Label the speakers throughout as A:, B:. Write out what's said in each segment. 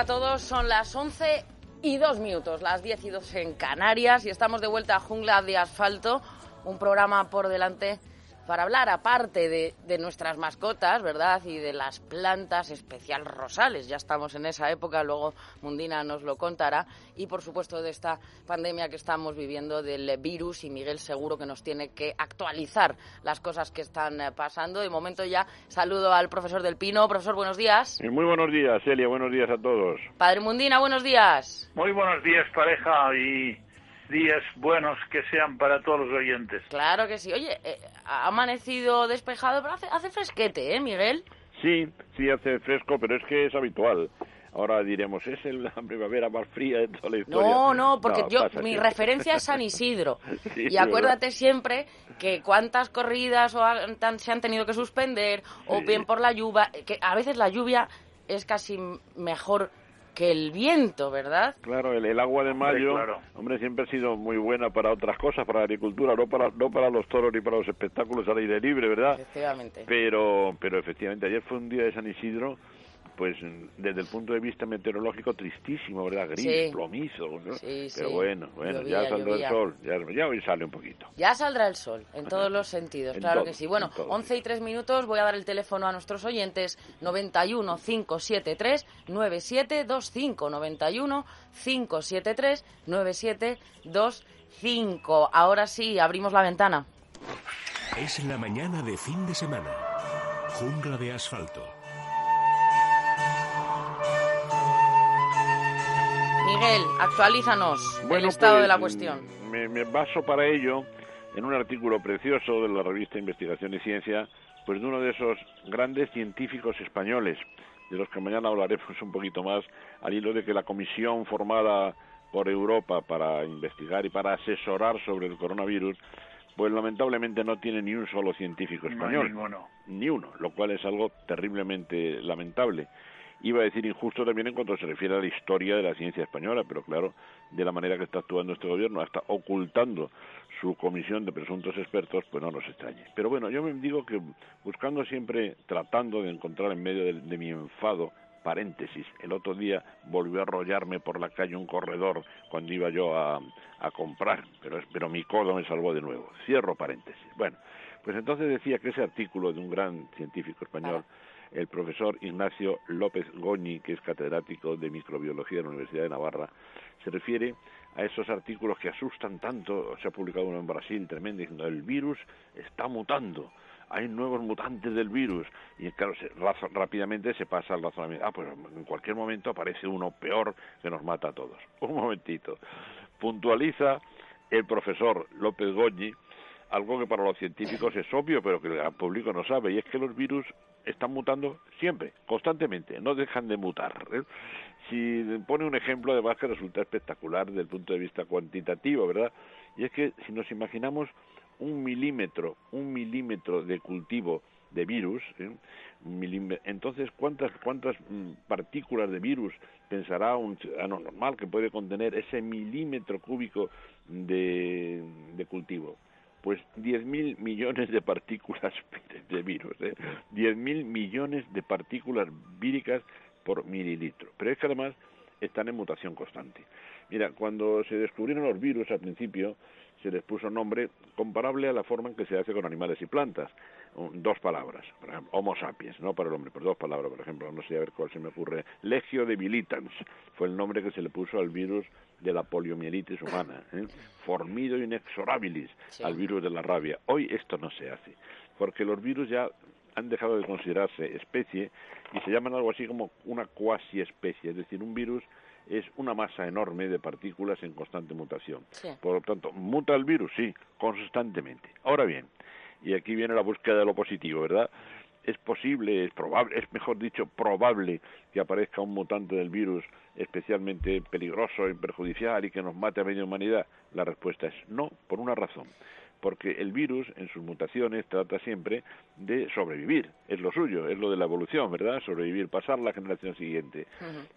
A: A todos, son las 11 y 2 minutos, las 10 y 2 en Canarias y estamos de vuelta a Jungla de Asfalto, un programa por delante para hablar aparte de, de, nuestras mascotas, ¿verdad? Y de las plantas especial rosales. Ya estamos en esa época, luego Mundina nos lo contará. Y por supuesto de esta pandemia que estamos viviendo del virus y Miguel seguro que nos tiene que actualizar las cosas que están eh, pasando. De momento ya saludo al profesor del Pino. Profesor, buenos días.
B: Muy buenos días, Celia. Buenos días a todos.
A: Padre Mundina, buenos días.
C: Muy buenos días, pareja. Y días buenos que sean para todos los oyentes.
A: Claro que sí. Oye, eh, ha amanecido despejado, pero hace, hace fresquete, ¿eh, Miguel?
B: Sí, sí hace fresco, pero es que es habitual. Ahora diremos, es la primavera más fría de toda la historia.
A: No, no, porque no, yo mi referencia es San Isidro. sí, y acuérdate ¿verdad? siempre que cuántas corridas o han, se han tenido que suspender, sí. o bien por la lluvia, que a veces la lluvia es casi mejor que el viento, ¿verdad?
B: Claro, el, el agua de mayo,
C: claro.
B: hombre, siempre ha sido muy buena para otras cosas, para la agricultura, no para no para los toros ni para los espectáculos al aire libre, ¿verdad?
A: Efectivamente.
B: Pero, pero efectivamente, ayer fue un día de San Isidro, pues desde el punto de vista meteorológico tristísimo, ¿verdad? Gris,
A: sí.
B: plomizo, ¿no?
A: Sí,
B: Pero
A: sí.
B: bueno, bueno,
A: llovía,
B: ya saldrá
A: llovía.
B: el sol, ya, ya, hoy sale un poquito.
A: Ya saldrá el sol, en todos los sentidos,
B: En
A: claro
B: todo,
A: que sí. Bueno,
B: en todo.
A: 11 y 3 minutos, voy a dar el teléfono a nuestros oyentes, 91 573 9725, 91 573 9725. Ahora sí, abrimos la ventana.
D: Es la mañana de fin de semana. Jungla de asfalto.
A: Miguel, actualízanos
B: Bueno,
A: el estado
B: pues,
A: de la cuestión.
B: Me, me baso para ello en un artículo precioso de la revista Investigación y Ciencia, pues de uno de esos grandes científicos españoles, de los que mañana hablaremos un poquito más, al hilo de que la comisión formada por Europa para investigar y para asesorar sobre el coronavirus, pues lamentablemente no tiene ni un solo científico español.
C: No.
B: Ni uno, lo cual es algo terriblemente lamentable. Iba a decir injusto también en cuanto se refiere a la historia de la ciencia española, pero claro, de la manera que está actuando este gobierno, hasta ocultando su comisión de presuntos expertos, pues no nos extrañe. Pero bueno, yo me digo que buscando siempre, tratando de encontrar en medio de, de mi enfado, paréntesis, el otro día volvió a arrollarme por la calle un corredor cuando iba yo a, a comprar, pero, pero mi codo me salvó de nuevo. Cierro paréntesis. Bueno, pues entonces decía que ese artículo de un gran científico español, el profesor Ignacio López Goñi, que es catedrático de microbiología de la Universidad de Navarra, se refiere a esos artículos que asustan tanto. Se ha publicado uno en Brasil tremendo diciendo el virus está mutando. Hay nuevos mutantes del virus y claro, se, rápidamente se pasa al razonamiento. Ah, pues en cualquier momento aparece uno peor que nos mata a todos. Un momentito. Puntualiza el profesor López Goñi algo que para los científicos es obvio, pero que el público no sabe, y es que los virus están mutando siempre, constantemente, no dejan de mutar. ¿eh? Si pone un ejemplo, además, que resulta espectacular desde el punto de vista cuantitativo, ¿verdad? Y es que si nos imaginamos un milímetro, un milímetro de cultivo de virus, ¿eh? entonces cuántas cuántas mm, partículas de virus pensará un ciudadano normal que puede contener ese milímetro cúbico de, de cultivo pues 10.000 millones de partículas de virus, ¿eh? 10.000 millones de partículas víricas por mililitro. Pero es que además están en mutación constante. Mira, cuando se descubrieron los virus al principio, se les puso nombre comparable a la forma en que se hace con animales y plantas. Dos palabras, por ejemplo, Homo sapiens, no para el hombre, pero dos palabras, por ejemplo, no sé a ver cuál se me ocurre. Legio debilitans fue el nombre que se le puso al virus de la poliomielitis humana. ¿eh? Formido inexorabilis sí. al virus de la rabia. Hoy esto no se hace, porque los virus ya han dejado de considerarse especie y se llaman algo así como una cuasi especie, es decir, un virus es una masa enorme de partículas en constante mutación. Por lo tanto, muta el virus, sí, constantemente. Ahora bien, y aquí viene la búsqueda de lo positivo, ¿verdad? Es posible, es probable, es mejor dicho, probable que aparezca un mutante del virus especialmente peligroso y perjudicial y que nos mate a media humanidad. La respuesta es no, por una razón porque el virus en sus mutaciones trata siempre de sobrevivir, es lo suyo, es lo de la evolución, ¿verdad? Sobrevivir, pasar la generación siguiente.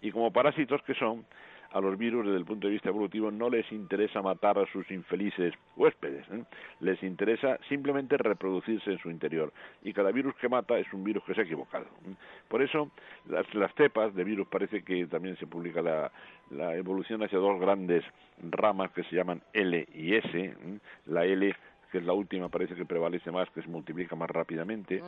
B: Y como parásitos que son, a los virus desde el punto de vista evolutivo no les interesa matar a sus infelices huéspedes, ¿eh? les interesa simplemente reproducirse en su interior y cada virus que mata es un virus que se ha equivocado. ¿eh? Por eso las, cepas de virus parece que también se publica la, la evolución hacia dos grandes ramas que se llaman L y S, ¿eh? la L que es la última, parece que prevalece más, que se multiplica más rápidamente,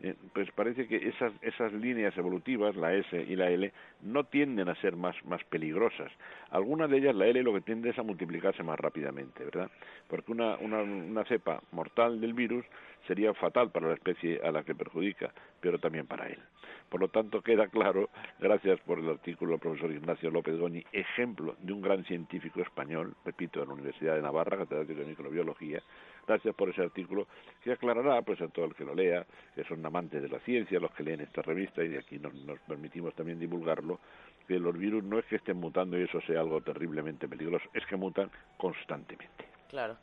B: eh, pues parece que esas, esas líneas evolutivas, la S y la L, no tienden a ser más, más peligrosas. Algunas de ellas, la L, lo que tiende es a multiplicarse más rápidamente, ¿verdad? Porque una, una, una cepa mortal del virus sería fatal para la especie a la que perjudica, pero también para él. Por lo tanto, queda claro, gracias por el artículo del profesor Ignacio López Goñi, ejemplo de un gran científico español, repito, de la Universidad de Navarra, catedrático de microbiología, Gracias por ese artículo que aclarará pues a todo el que lo lea, que son amantes de la ciencia, los que leen esta revista y de aquí nos, permitimos también divulgarlo, que los virus no es que estén mutando y eso sea algo terriblemente peligroso, es que mutan constantemente.
A: Claro.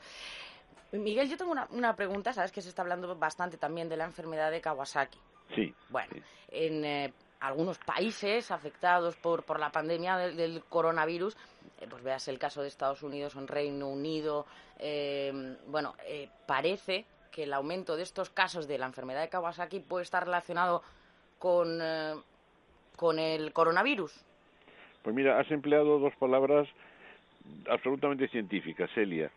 A: Miguel, yo tengo una, pregunta, sabes que se está hablando bastante también de la enfermedad de Kawasaki.
B: Sí.
A: Bueno, en eh, algunos países afectados por, por la pandemia del, coronavirus, eh, pues veas el caso de Estados Unidos o en Reino Unido, eh, bueno, eh, parece que el aumento de estos casos de la enfermedad de Kawasaki puede estar relacionado con, con el coronavirus.
B: Pues mira, has empleado dos palabras absolutamente científicas, Celia.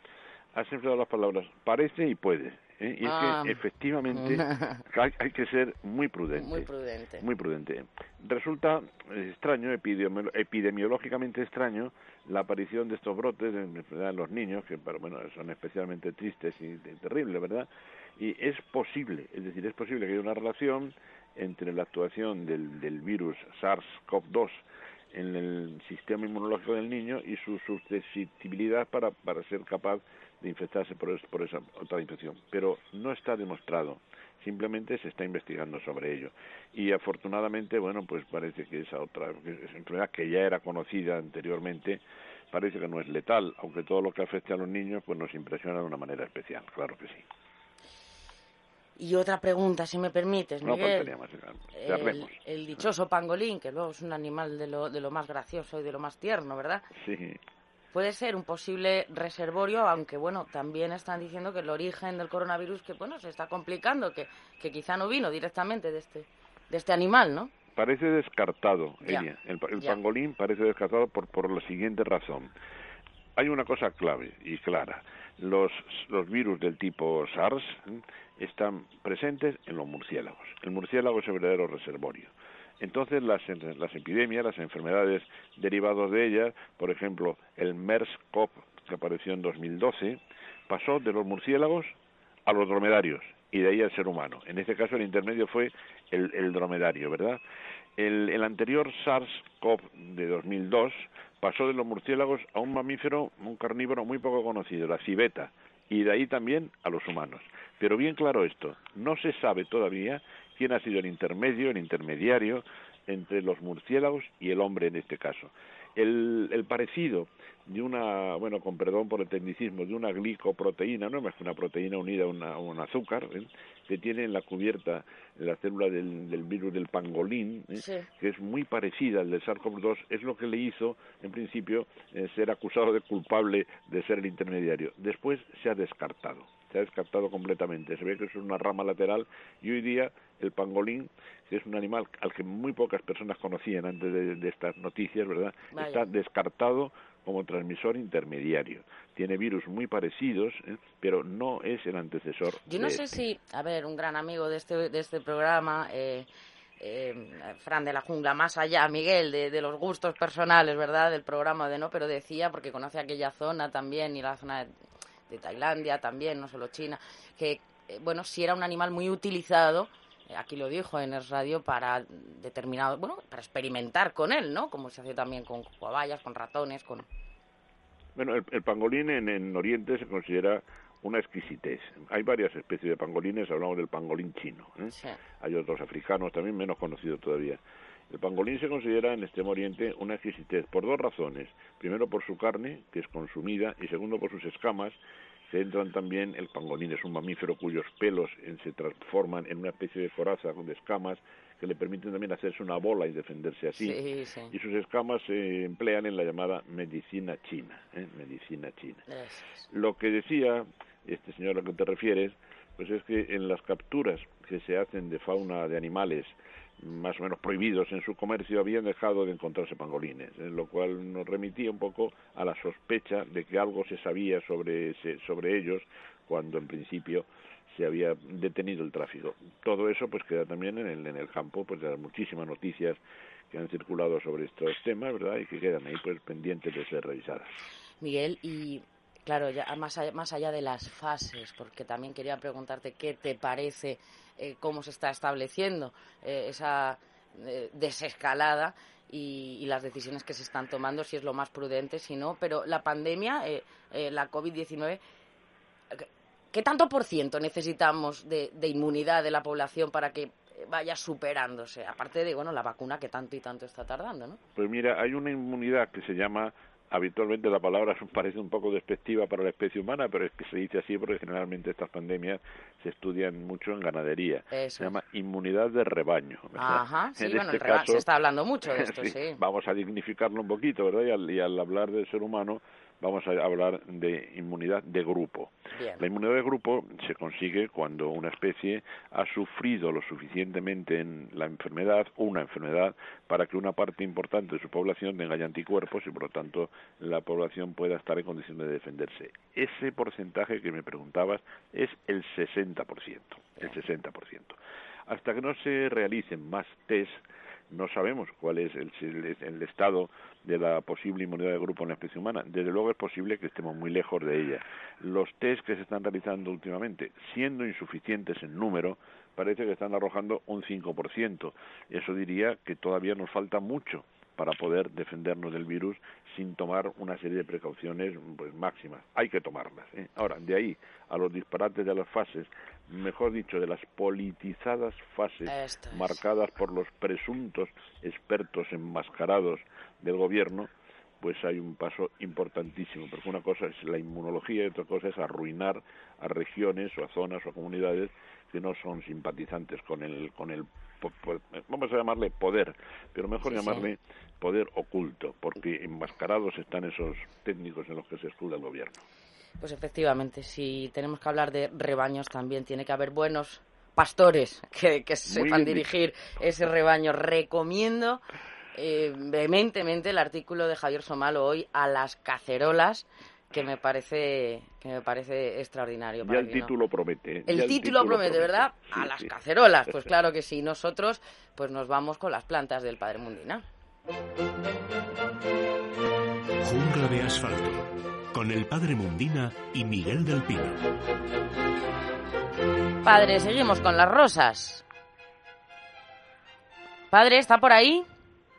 B: Has empleado las palabras parece y puede. ¿eh? Y es que ah. efectivamente hay, que ser muy prudente.
A: Muy prudente.
B: Muy prudente. Resulta extraño, epidemiológicamente extraño, la aparición de estos brotes en, los niños, que bueno, son especialmente tristes y terribles, ¿verdad? Y es posible, es decir, es posible que haya una relación entre la actuación del, del virus SARS-CoV-2 en el sistema inmunológico del niño y su susceptibilidad para, para ser capaz de infectarse por, por esa otra infección. Pero no está demostrado, simplemente se está investigando sobre ello. Y afortunadamente, bueno, pues parece que esa otra enfermedad que ya era conocida anteriormente, parece que no es letal, aunque todo lo que afecte a los niños pues nos impresiona de una manera especial, claro que sí.
A: Y otra pregunta, si me permites, Miguel.
B: el,
A: el, dichoso pangolín, que luego es un animal de lo, de lo más gracioso y de lo más tierno, ¿verdad?
B: Sí
A: puede ser un posible reservorio, aunque bueno, también están diciendo que el origen del coronavirus que bueno, se está complicando, que, que quizá no vino directamente de este, de este animal, ¿no?
B: Parece descartado, ella. El, pangolín parece descartado por, por la siguiente razón. Hay una cosa clave y clara. Los, los virus del tipo SARS están presentes en los murciélagos. El murciélago es el verdadero reservorio. Entonces las, las epidemias, las enfermedades derivadas de ellas, por ejemplo el MERS-CoV que apareció en 2012, pasó de los murciélagos a los dromedarios y de ahí al ser humano. En este caso el intermedio fue el, dromedario, ¿verdad? El, el anterior SARS-CoV de 2002 pasó de los murciélagos a un mamífero, un carnívoro muy poco conocido, la civeta, y de ahí también a los humanos. Pero bien claro esto, no se sabe todavía quién ha sido el intermedio, el intermediario entre los murciélagos y el hombre en este caso. El, parecido de una, bueno, con perdón por el tecnicismo, de una glicoproteína, no es más que una proteína unida a, un azúcar, ¿eh? que tiene en la cubierta la célula del, virus del pangolín, ¿eh? que es muy parecida al del SARS-CoV-2, es lo que le hizo, en principio, eh, ser acusado de culpable de ser el intermediario. Después se ha descartado se ha descartado completamente. Se ve que es una rama lateral y hoy día el pangolín, que es un animal al que muy pocas personas conocían antes de, estas noticias, ¿verdad? Está descartado como transmisor intermediario. Tiene virus muy parecidos, ¿eh? pero no es el antecesor.
A: Yo no sé
B: este.
A: si, a ver, un gran amigo de este, de este programa, eh, eh, Fran de la Jungla, más allá, Miguel, de, de, los gustos personales, ¿verdad?, del programa de no, pero decía, porque conoce aquella zona también y la zona de, de Tailandia también, no solo China, que, eh, bueno, si era un animal muy utilizado aquí lo dijo en el radio, para determinado, bueno, para experimentar con él, ¿no? Como se hace también con cobayas, con ratones, con...
B: Bueno, el, pangolín en, en Oriente se considera una exquisitez. Hay varias especies de pangolines, hablamos del pangolín chino. ¿eh? Hay otros africanos también menos conocidos todavía. El pangolín se considera en Extremo Oriente una exquisitez por dos razones. Primero por su carne, que es consumida, y segundo por sus escamas, se entran también, el pangolín es un mamífero cuyos pelos se transforman en una especie de coraza con escamas que le permiten también hacerse una bola y defenderse así. Y sus escamas se emplean en la llamada medicina china. ¿eh? Medicina china. Lo que decía este señor a lo que te refieres, pues es que en las capturas que se hacen de fauna de animales más o menos prohibidos en su comercio habían dejado de encontrarse pangolines, en lo cual nos remitía un poco a la sospecha de que algo se sabía sobre, sobre ellos cuando en principio se había detenido el tráfico. Todo eso pues queda también en el, en el campo pues de las muchísimas noticias que han circulado sobre estos temas, ¿verdad? Y que quedan ahí pues pendientes de ser revisadas.
A: Miguel, y claro, ya más allá, más allá de las fases, porque también quería preguntarte qué te parece eh, cómo se está estableciendo eh, esa eh, desescalada y, las decisiones que se están tomando, si es lo más prudente, si no. Pero la pandemia, la COVID-19, ¿qué tanto por ciento necesitamos de, de inmunidad de la población para que vaya superándose, aparte de bueno la vacuna que tanto y tanto está tardando, ¿no?
B: Pues mira, hay una inmunidad que se llama habitualmente la palabra parece un poco despectiva para la especie humana, pero es que se dice así porque generalmente estas pandemias se estudian mucho en ganadería. Se llama inmunidad de rebaño.
A: Ajá, sí, bueno, este caso, se está hablando mucho de esto, sí,
B: Vamos a dignificarlo un poquito, ¿verdad? y al hablar del ser humano, vamos a hablar de inmunidad de grupo. La inmunidad de grupo se consigue cuando una especie ha sufrido lo suficientemente en la enfermedad, una enfermedad, para que una parte importante de su población tenga ya anticuerpos y por lo tanto la población pueda estar en condiciones de defenderse. Ese porcentaje que me preguntabas es el 60%, el 60%. Hasta que no se realicen más test, no sabemos cuál es el, el, estado de la posible inmunidad de grupo en la especie humana. Desde luego es posible que estemos muy lejos de ella. Los test que se están realizando últimamente, siendo insuficientes en número, parece que están arrojando un 5%. Eso diría que todavía nos falta mucho para poder defendernos del virus sin tomar una serie de precauciones pues, máximas. Hay que tomarlas. ¿eh? Ahora, de ahí a los disparates de las fases, mejor dicho, de las politizadas fases marcadas por los presuntos expertos enmascarados del gobierno, pues hay un paso importantísimo, porque una cosa es la inmunología y otra cosa es arruinar a regiones o a zonas o a comunidades que no son simpatizantes con el con el vamos a llamarle poder, pero mejor llamarle poder oculto, porque enmascarados están esos técnicos en los que se escuda el gobierno.
A: Pues efectivamente, si tenemos que hablar de rebaños también, tiene que haber buenos pastores que, que sepan dirigir ese rebaño. Recomiendo eh, vehementemente el artículo de Javier Somalo hoy a las cacerolas que me parece que me parece extraordinario.
B: Ya el título promete.
A: El, título, promete, ¿verdad? a las cacerolas, pues claro que sí. Nosotros pues nos vamos con las plantas del Padre Mundina.
D: Jungla de asfalto con el Padre Mundina y Miguel del Pino.
A: Padre, seguimos con las rosas. Padre, ¿está por ahí?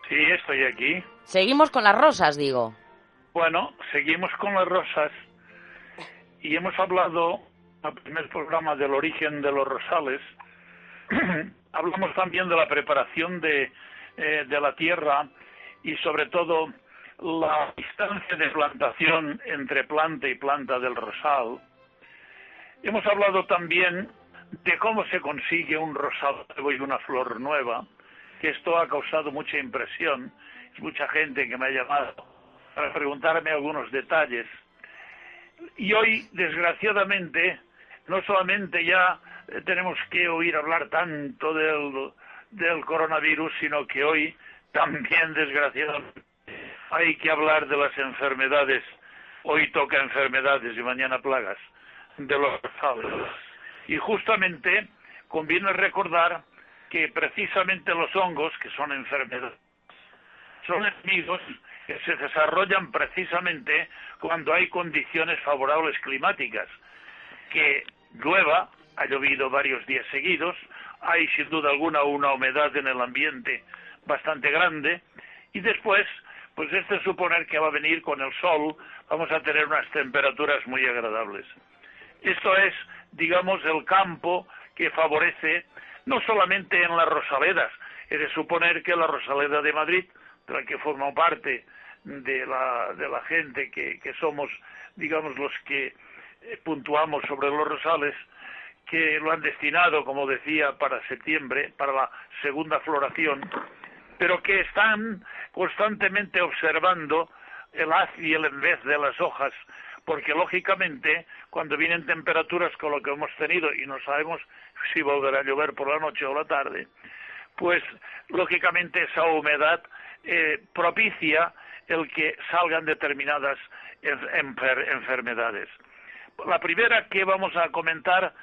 C: Sí, estoy aquí.
A: Seguimos con las rosas, digo.
C: Bueno, seguimos con las rosas y hemos hablado el primer programa del origen de los rosales. Hablamos también de la preparación de, eh, de la tierra y sobre todo la distancia de plantación entre planta y planta del rosal. Hemos hablado también de cómo se consigue un rosal nuevo y una flor nueva que esto ha causado mucha impresión. Es mucha gente que me ha llamado para preguntarme algunos detalles. Y hoy, desgraciadamente, no solamente ya eh, tenemos que oír hablar tanto del, del coronavirus, sino que hoy también, desgraciadamente, hay que hablar de las enfermedades. Hoy toca enfermedades y mañana plagas de los rosados. Y justamente conviene recordar que precisamente los hongos, que son enfermedades, son enemigos que se desarrollan precisamente cuando hay condiciones favorables climáticas, que llueva, ha llovido varios días seguidos, hay sin duda alguna una humedad en el ambiente bastante grande y después pues este suponer que va a venir con el sol, vamos a tener unas temperaturas muy agradables. Esto es, digamos, el campo que favorece no solamente en las Rosaledas, es de suponer que la Rosaleda de Madrid, de la que forma parte de la, de la gente que, que somos, digamos, los que eh, puntuamos sobre los rosales, que lo han destinado, como decía, para septiembre, para la segunda floración, pero que están constantemente observando el haz y el envez de las hojas, porque lógicamente cuando vienen temperaturas con lo que hemos tenido y no sabemos si volverá a llover por la noche o la tarde, pues lógicamente esa humedad eh, propicia el que salgan determinadas enfermedades. La primera que vamos a comentar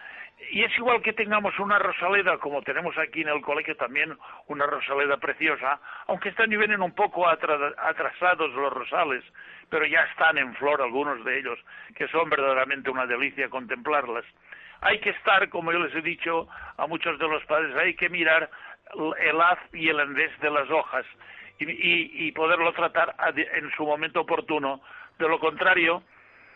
C: y es igual que tengamos una rosaleda, como tenemos aquí en el colegio también una rosaleda preciosa, aunque están y vienen un poco atrasados los rosales, pero ya están en flor algunos de ellos, que son verdaderamente una delicia contemplarlas. Hay que estar, como yo les he dicho a muchos de los padres, hay que mirar el haz y el andés de las hojas y, y poderlo tratar en su momento oportuno. De lo contrario,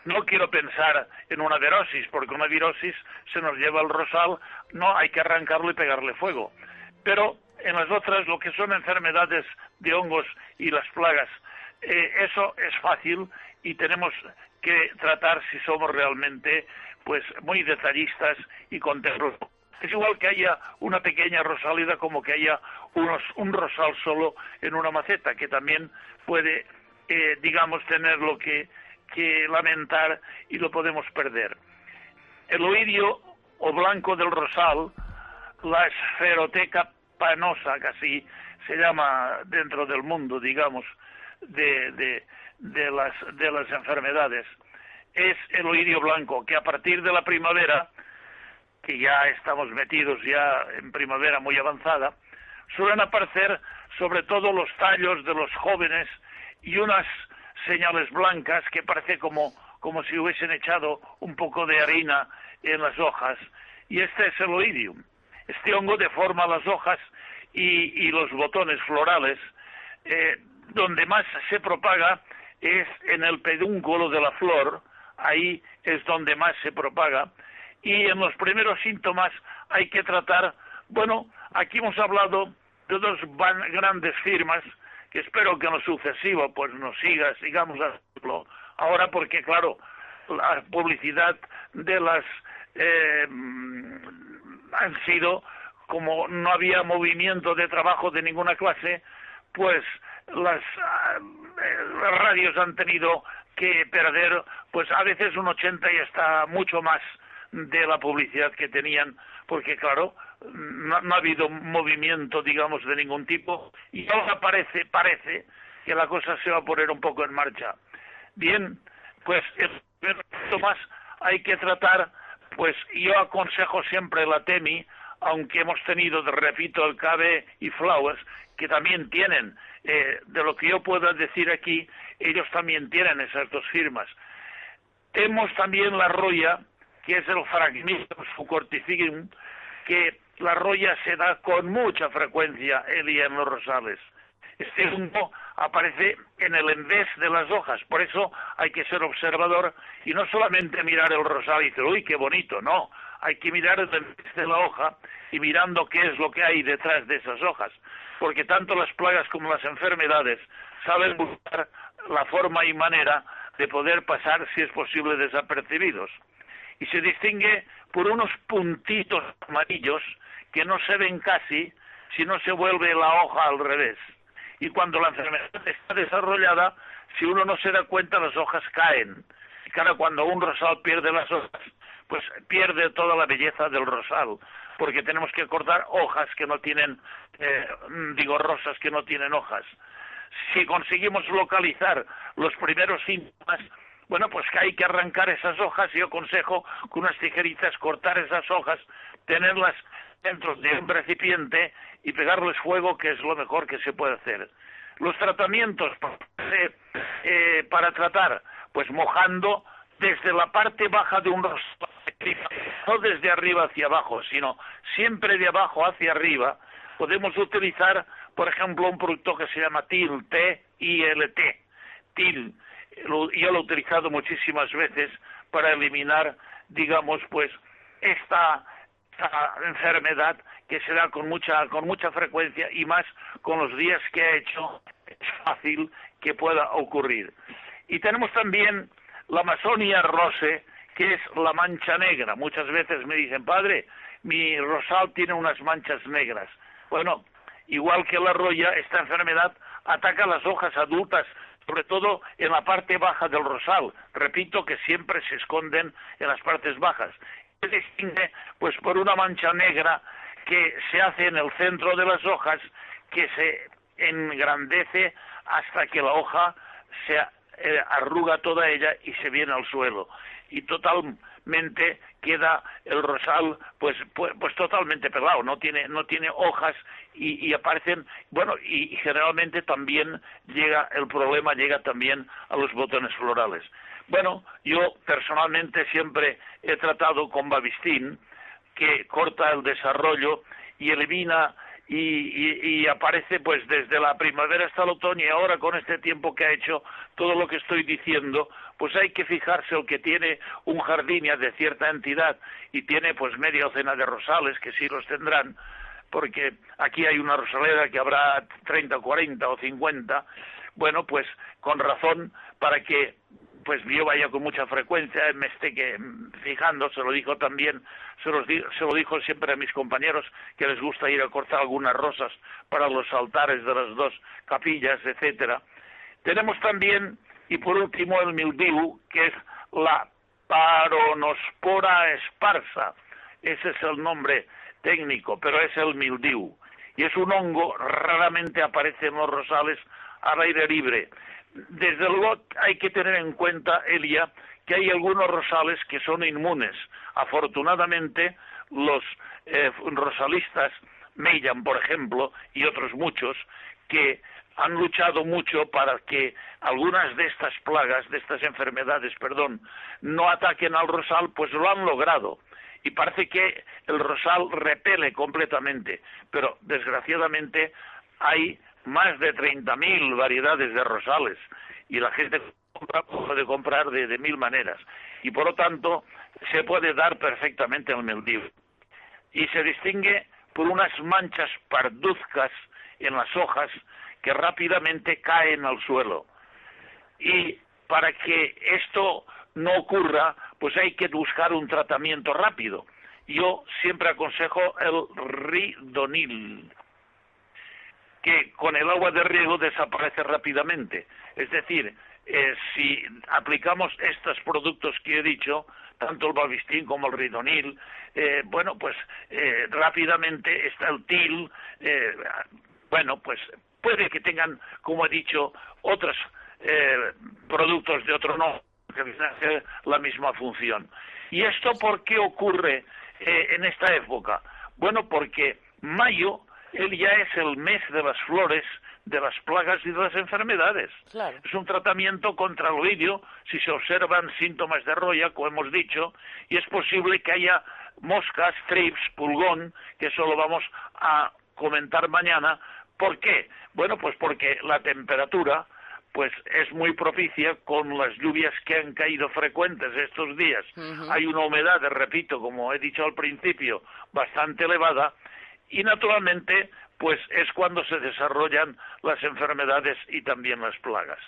C: no quiero pensar en una virosis, porque una virosis se nos lleva el rosal, no hay que arrancarlo y pegarle fuego. Pero en las otras, lo que son enfermedades de hongos y las plagas, eh, eso es fácil y tenemos que tratar si somos realmente pues muy detallistas y contemplos. Es igual que haya una pequeña rosalida como que haya unos, un rosal solo en una maceta, que también puede, eh, digamos, tener lo que que lamentar y lo podemos perder. El oidio o blanco del rosal, la esferoteca panosa, que se llama dentro del mundo, digamos, de, de, de, las, de las enfermedades, es el oidio blanco, que a partir de la primavera, que ya estamos metidos ya en primavera muy avanzada, suelen aparecer sobre todo los tallos de los jóvenes y unas señales blancas que parece como, como si hubiesen echado un poco de harina en las hojas. Y este es el oidium. Este hongo deforma las hojas y, los botones florales. Eh, donde más se propaga es en el pedúnculo de la flor, ahí es donde más se propaga. Y en los primeros síntomas hay que tratar, bueno, aquí hemos hablado de dos grandes firmas que espero que en lo sucesivo pues nos siga, sigamos haciendo ahora porque claro, la publicidad de las eh, han sido como no había movimiento de trabajo de ninguna clase, pues las, eh, las radios han tenido que perder pues a veces un 80 y hasta mucho más de la publicidad que tenían, porque claro, no, ha habido movimiento, digamos, de ningún tipo, y ahora parece, parece que la cosa se va a poner un poco en marcha. Bien, pues más hay que tratar, pues yo aconsejo siempre la TEMI, aunque hemos tenido, repito, el CABE y Flowers, que también tienen, eh, de lo que yo pueda decir aquí, ellos también tienen esas dos firmas. Tenemos también la roya, que es el Phragmium fucortificum, que la roya se da con mucha frecuencia en los rosales. Este humo aparece en el envés de las hojas, por eso hay que ser observador y no solamente mirar el rosal y decir, uy, qué bonito, no, hay que mirar el envés de la hoja y mirando qué es lo que hay detrás de esas hojas, porque tanto las plagas como las enfermedades saben buscar la forma y manera de poder pasar, si es posible, desapercibidos. Y se distingue por unos puntitos amarillos que no se ven casi si no se vuelve la hoja al revés. Y cuando la enfermedad está desarrollada, si uno no se da cuenta, las hojas caen. Y claro, cuando un rosal pierde las hojas, pues pierde toda la belleza del rosal, porque tenemos que cortar hojas que no tienen, eh, digo, rosas que no tienen hojas. Si conseguimos localizar los primeros síntomas, bueno, pues que hay que arrancar esas hojas. Yo aconsejo con unas tijeritas cortar esas hojas, tenerlas dentro de un recipiente y pegarles fuego, que es lo mejor que se puede hacer. Los tratamientos eh, para tratar, pues mojando desde la parte baja de un rosal, no desde arriba hacia abajo, sino siempre de abajo hacia arriba, podemos utilizar, por ejemplo, un producto que se llama TIL, T-I-L-T. TIL, yo lo he utilizado muchísimas veces para eliminar, digamos, pues, esta, esta enfermedad que se da con mucha, con mucha frecuencia y más con los días que ha hecho, es fácil que pueda ocurrir. Y tenemos también la Amazonia rose, que es la mancha negra. Muchas veces me dicen, padre, mi rosal tiene unas manchas negras. Bueno, igual que la roya, esta enfermedad ataca las hojas adultas, sobre todo en la parte baja del rosal. Repito que siempre se esconden en las partes bajas. Se distingue pues por una mancha negra que se hace en el centro de las hojas que se engrandece hasta que la hoja se eh, arruga toda ella y se viene al suelo y totalmente queda el rosal pues, pues pues, totalmente pelado no tiene no tiene hojas y, aparecen bueno y, generalmente también llega el problema llega también a los botones florales. Bueno yo personalmente siempre he tratado con babistín que corta el desarrollo y elimina y, aparece pues desde la primavera hasta el otoño y ahora con este tiempo que ha hecho todo lo que estoy diciendo pues hay que fijarse el que tiene un jardín de cierta entidad y tiene pues media docena de rosales que sí los tendrán porque aquí hay una rosalera que habrá 30, 40 o 50 bueno pues con razón para que pues yo vaya con mucha frecuencia, me esté que, fijando, se lo dijo también, se, se lo dijo siempre a mis compañeros que les gusta ir a cortar algunas rosas para los altares de las dos capillas, etcétera. Tenemos también, y por último, el mildiu, que es la paronospora esparsa. Ese es el nombre técnico, pero es el mildiu. Y es un hongo, raramente aparece en los rosales al aire libre desde luego hay que tener en cuenta, Elia, que hay algunos rosales que son inmunes. Afortunadamente, los eh, rosalistas, Meillan, por ejemplo, y otros muchos, que han luchado mucho para que algunas de estas plagas, de estas enfermedades, perdón, no ataquen al rosal, pues lo han logrado. Y parece que el rosal repele completamente, pero desgraciadamente hay más de 30.000 variedades de rosales. Y la gente puede comprar de, mil maneras. Y por lo tanto se puede dar perfectamente el mildiu y se distingue por unas manchas parduzcas en las hojas que rápidamente caen al suelo y para que esto no ocurra pues hay que buscar un tratamiento rápido yo siempre aconsejo el ridonil que con el agua de riego desaparece rápidamente. Es decir, eh, si aplicamos estos productos que he dicho, tanto el Balbistín como el Ridonil, eh, bueno, pues eh, rápidamente está el TIL, bueno, pues puede que tengan, como he dicho, otros productos de otro nombre que hacen la misma función. ¿Y esto por qué ocurre en esta época? Bueno, porque mayo él ya es el mes de las flores, de las plagas y de las enfermedades. Es un tratamiento contra el oidio si se observan síntomas de roya, como hemos dicho, y es posible que haya moscas, trips, pulgón, que eso lo vamos a comentar mañana. ¿Por qué? Bueno, pues porque la temperatura pues es muy propicia con las lluvias que han caído frecuentes estos días. Hay una humedad, repito, como he dicho al principio, bastante elevada y naturalmente pues es cuando se desarrollan las enfermedades y también las plagas.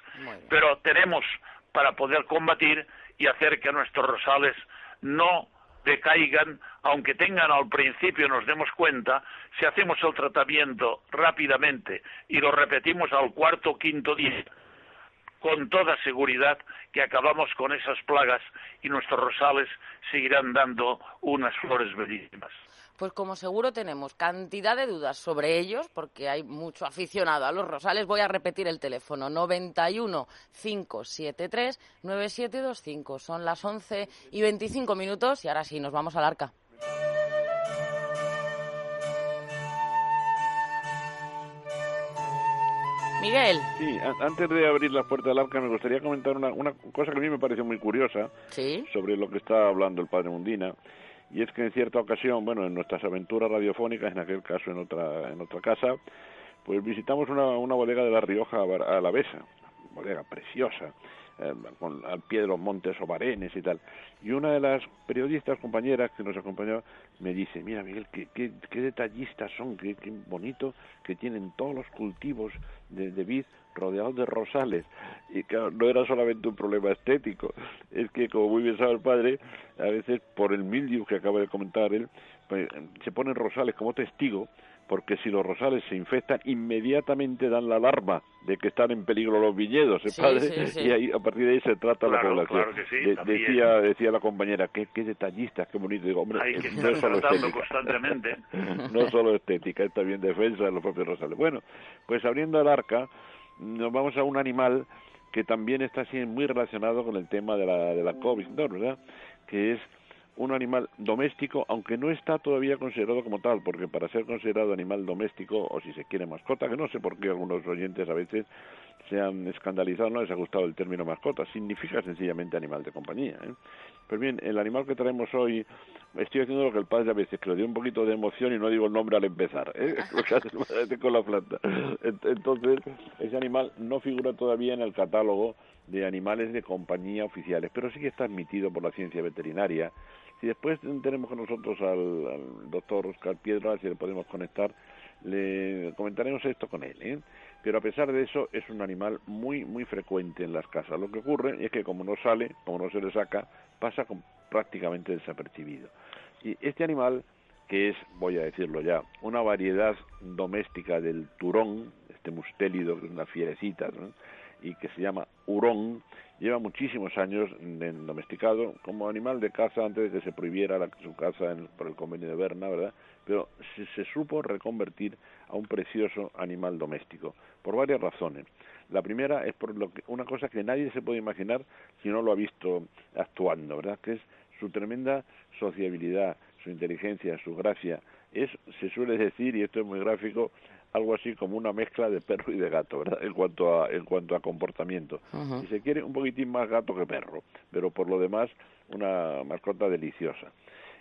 C: Pero tenemos para poder combatir y hacer que nuestros rosales no decaigan, aunque tengan al principio nos demos cuenta, si hacemos el tratamiento rápidamente y lo repetimos al cuarto o quinto día, con toda seguridad que acabamos con esas plagas y nuestros rosales seguirán dando unas flores bellísimas.
A: Pues como seguro tenemos cantidad de dudas sobre ellos, porque hay mucho aficionado a los rosales, voy a repetir el teléfono 91 573 9725. Son las 11 y 25 minutos y ahora sí, nos vamos al arca. Miguel.
B: Sí, antes de abrir la puerta del arca me gustaría comentar una, una cosa que a mí me pareció muy curiosa
A: ¿Sí?
B: sobre lo que está hablando el padre Mundina y es que en cierta ocasión, bueno, en nuestras aventuras radiofónicas, en aquel caso en otra, en otra casa, pues visitamos una, una bodega de La Rioja Alavesa, bodega preciosa, eh, con, al pie de los montes Obarenes y tal. Y una de las periodistas compañeras que nos acompañó me dice, mira Miguel, qué, qué, qué detallistas son, qué, qué, bonito que tienen todos los cultivos de, de vid rodeados de rosales. Y claro, no era solamente un problema estético, es que como muy bien sabe el padre, a veces por el mildiu que acaba de comentar él, pues, se ponen rosales como testigo porque si los rosales se infestan, inmediatamente dan la alarma de que están en peligro los viñedos, ¿eh, padre? Y ahí, a partir de ahí se trata la población. decía, decía la compañera, qué, qué detallistas, qué bonito. Digo, hombre,
C: Hay que no es solo estética. constantemente.
B: no solo estética, es también defensa de los propios rosales. Bueno, pues abriendo el arca, nos vamos a un animal que también está así muy relacionado con el tema de la, de la COVID, ¿no? ¿verdad? Que es un animal doméstico, aunque no está todavía considerado como tal, porque para ser considerado animal doméstico, o si se quiere mascota, que no sé por qué algunos oyentes a veces se han escandalizado, no les ha gustado el término mascota, significa sencillamente animal de compañía. ¿eh? Pues bien, el animal que traemos hoy, estoy haciendo lo que el padre a veces, que le dio un poquito de emoción y no digo el nombre al empezar, ¿eh? con la planta. Entonces, ese animal no figura todavía en el catálogo de animales de compañía oficiales, pero sí que está admitido por la ciencia veterinaria y después tenemos con nosotros al, doctor Oscar Piedra, si le podemos conectar, le comentaremos esto con él. ¿eh? Pero a pesar de eso, es un animal muy, muy frecuente en las casas. Lo que ocurre es que como no sale, como no se le saca, pasa prácticamente desapercibido. Y este animal, que es, voy a decirlo ya, una variedad doméstica del turón, este mustélido, que es una fierecita, y que se llama hurón, lleva muchísimos años en domesticado como animal de caza antes de que se prohibiera la, su caza por el convenio de Berna, ¿verdad? Pero se, se, supo reconvertir a un precioso animal doméstico por varias razones. La primera es por lo que, una cosa que nadie se puede imaginar si no lo ha visto actuando, ¿verdad? Que es su tremenda sociabilidad, su inteligencia, su gracia. Es, se suele decir, y esto es muy gráfico, algo así como una mezcla de perro y de gato, ¿verdad? En cuanto a, en cuanto a comportamiento. Si se quiere, un poquitín más gato que perro, pero por lo demás, una mascota deliciosa.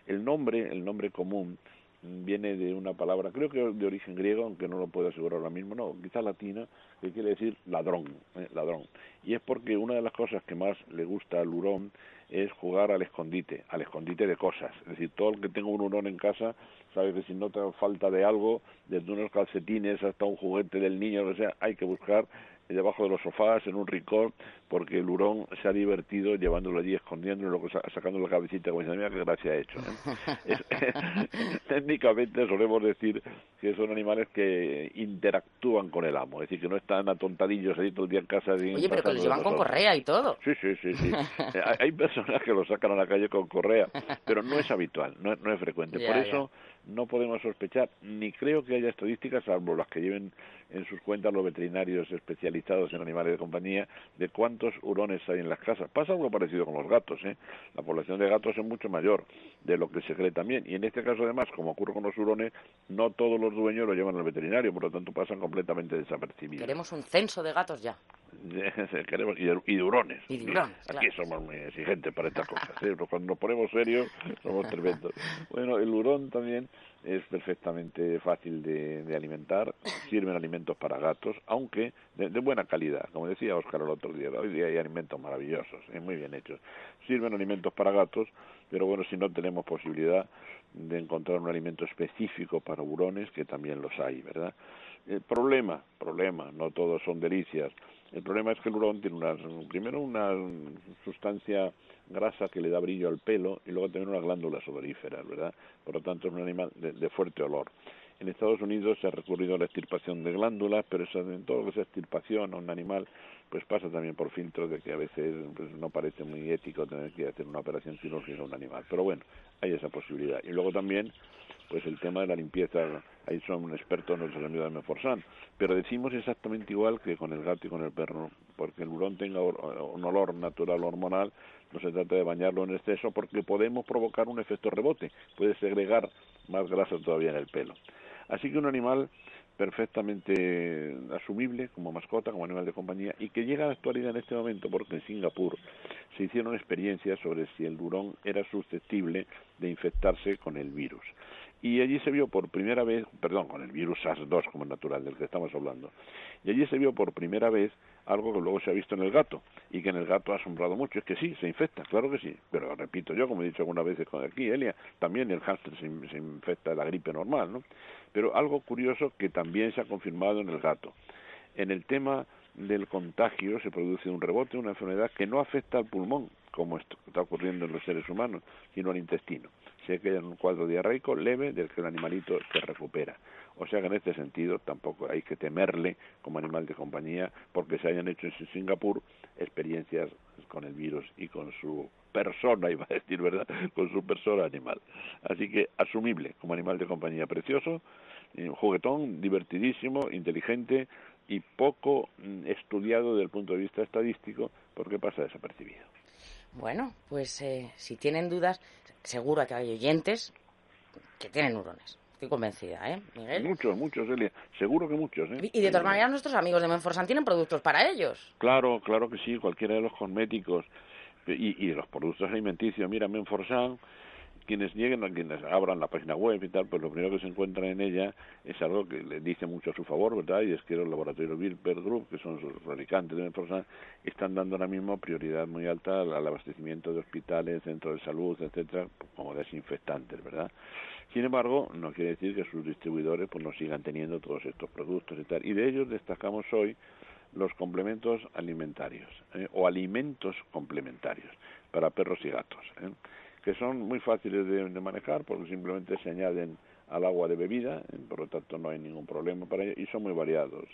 B: El nombre, el nombre común, viene de una palabra, creo que de origen griego, aunque no lo puedo asegurar ahora mismo, no, quizá latina, que quiere decir ladrón, ¿eh? ladrón. Y es porque una de las cosas que más le gusta al hurón es jugar al escondite, al escondite de cosas. Es decir, todo el que tenga un hurón en casa sabe que si no te falta de algo, desde unos calcetines hasta un juguete del niño, o sea, hay que buscar debajo de los sofás, en un rincón, porque el hurón se ha divertido llevándolo allí, escondiéndolo, sacando la cabecita como diciendo, mira qué gracia ha hecho. técnicamente solemos decir que son animales que interactúan con el amo, es decir, que no están atontadillos ahí todo el día en casa.
A: Oye, pero que los llevan con correa y todo.
B: Sí, sí, sí, sí. hay personas que los sacan a la calle con correa, pero no es habitual, no, es frecuente. Por eso no podemos sospechar, ni creo que haya estadísticas, salvo las que lleven en sus cuentas los veterinarios especializados en animales de compañía, de cuántos hurones hay en las casas. Pasa algo parecido con los gatos, ¿eh? La población de gatos es mucho mayor de lo que se cree también. Y en este caso, además, como ocurre con los hurones, no todos los dueños lo llevan al veterinario, por lo tanto pasan completamente desapercibidos.
A: Queremos un censo de gatos ya.
B: Queremos, y, de, hurones.
A: Y de hurones
B: Aquí somos muy exigentes para estas cosas. ¿eh? Cuando nos ponemos serios, somos tremendos. Bueno, el hurón también es perfectamente fácil de, alimentar, sirven alimentos para gatos, aunque de, buena calidad, como decía Óscar el otro día, hoy día hay alimentos maravillosos, es muy bien hechos, sirven alimentos para gatos, pero bueno, si no tenemos posibilidad de encontrar un alimento específico para hurones, que también los hay, ¿verdad? Problema, problema, no todos son delicias, el problema es que el hurón tiene una, primero una sustancia grasa que le da brillo al pelo y luego también unas glándulas odoríferas, ¿verdad? Por lo tanto es un animal de, fuerte olor. En Estados Unidos se ha recurrido a la extirpación de glándulas, pero eso, en todo lo que extirpación a un animal, pues pasa también por filtros de que a veces pues, no parece muy ético tener que hacer una operación quirúrgica a un animal. Pero bueno, hay esa posibilidad. Y luego también pues el tema de la limpieza, ahí son un experto nuestros amigos de Meforsan, pero decimos exactamente igual que con el gato y con el perro, porque el hurón tenga un olor natural hormonal, no se trata de bañarlo en exceso porque podemos provocar un efecto rebote, puede segregar más grasa todavía en el pelo. Así que un animal perfectamente asumible como mascota, como animal de compañía, y que llega a la actualidad en este momento porque en Singapur se hicieron experiencias sobre si el durón era susceptible de infectarse con el virus y allí se vio por primera vez, perdón, con el virus SARS-2 como natural del que estamos hablando, y allí se vio por primera vez algo que luego se ha visto en el gato y que en el gato ha asombrado mucho, es que sí, se infecta, claro que sí, pero repito yo, como he dicho algunas veces con aquí, Elia, también el hámster se, se infecta de la gripe normal, ¿no? Pero algo curioso que también se ha confirmado en el gato. En el tema del contagio se produce un rebote, una enfermedad que no afecta al pulmón, como está ocurriendo en los seres humanos, sino al intestino se queda en un cuadro diarreico leve del que el animalito se recupera. O sea que en este sentido tampoco hay que temerle como animal de compañía porque se hayan hecho en Singapur experiencias con el virus y con su persona, iba a decir, ¿verdad? Con su persona animal. Así que asumible como animal de compañía precioso, eh, juguetón, divertidísimo, inteligente y poco mm, estudiado desde el punto de vista estadístico porque pasa desapercibido.
A: Bueno, pues eh, si tienen dudas, seguro que hay oyentes que tienen neurones. Estoy convencida, ¿eh, Miguel?
B: Muchos, muchos, Elia. Seguro que muchos, ¿eh?
A: Y de todas maneras, nuestros amigos de Menforsan tienen productos para ellos.
B: Claro, claro que sí. Cualquiera de los cosméticos y, y de los productos alimenticios. Mira, Menforsan quienes lleguen, quienes abran la página web y tal, pues lo primero que se encuentra en ella es algo que le dice mucho a su favor, ¿verdad? Y es que los laboratorios Bilper Group, que son sus fabricantes de Menforsan, están dando ahora mismo prioridad muy alta al abastecimiento de hospitales, centros de salud, etcétera, como desinfectantes, ¿verdad? Sin embargo, no quiere decir que sus distribuidores pues no sigan teniendo todos estos productos y tal. Y de ellos destacamos hoy los complementos alimentarios ¿eh? o alimentos complementarios para perros y gatos. ¿eh? Que son muy fáciles de, manejar porque simplemente se añaden al agua de bebida, por lo tanto no hay ningún problema para ello, y son muy variados.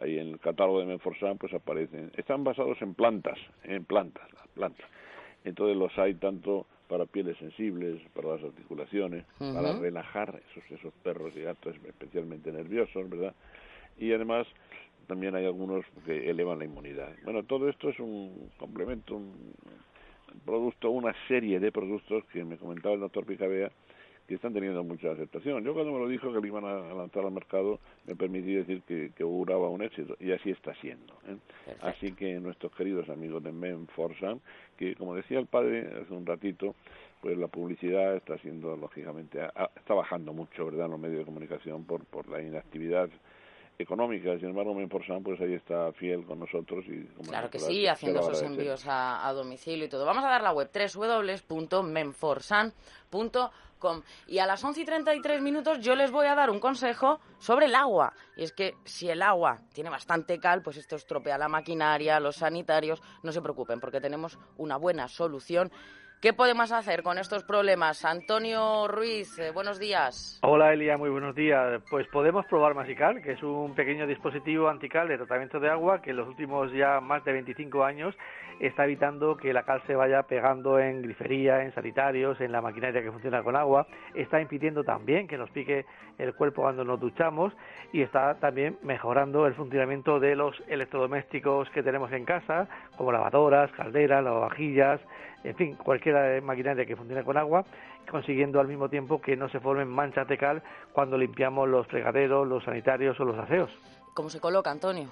B: Ahí en el catálogo de Menforsan pues aparecen, están basados en plantas, en plantas, plantas. Entonces los hay tanto para pieles sensibles, para las articulaciones, para relajar esos, esos perros y gatos especialmente nerviosos, ¿verdad? Y además también hay algunos que elevan la inmunidad. Bueno, todo esto es un complemento, un, producto, una serie de productos que me comentaba el doctor Picabea que están teniendo mucha aceptación. Yo cuando me lo dijo que lo iban a lanzar al mercado, me permití decir que, que auguraba un éxito, y así está siendo. ¿eh? Así que nuestros queridos amigos de Menforsan, que como decía el padre hace un ratito, pues la publicidad está siendo, lógicamente, está bajando mucho, ¿verdad?, en los medios de comunicación por, por la inactividad económica. Sin embargo, Menforsan, pues ahí está fiel con nosotros. y
A: Claro que sí, haciendo esos envíos a, domicilio y todo. Vamos a dar la web www.menforsan.com y a las 11 y 33 minutos yo les voy a dar un consejo sobre el agua. Y es que si el agua tiene bastante cal, pues esto estropea la maquinaria, los sanitarios. No se preocupen porque tenemos una buena solución ¿Qué podemos hacer con estos problemas? Antonio Ruiz, eh, buenos días.
E: Hola Elia, muy buenos días. Pues podemos probar Masical, que es un pequeño dispositivo antical de tratamiento de agua que en los últimos ya más de 25 años está evitando que la cal se vaya pegando en grifería, en sanitarios, en la maquinaria que funciona con agua. Está impidiendo también que nos pique el cuerpo cuando nos duchamos y está también mejorando el funcionamiento de los electrodomésticos que tenemos en casa, como lavadoras, calderas, lavavajillas, en fin, cualquier maquinaria que funcione con agua, consiguiendo al mismo tiempo que no se formen manchas de cal cuando limpiamos los fregaderos, los sanitarios o los aseos.
A: ¿Cómo se coloca, Antonio?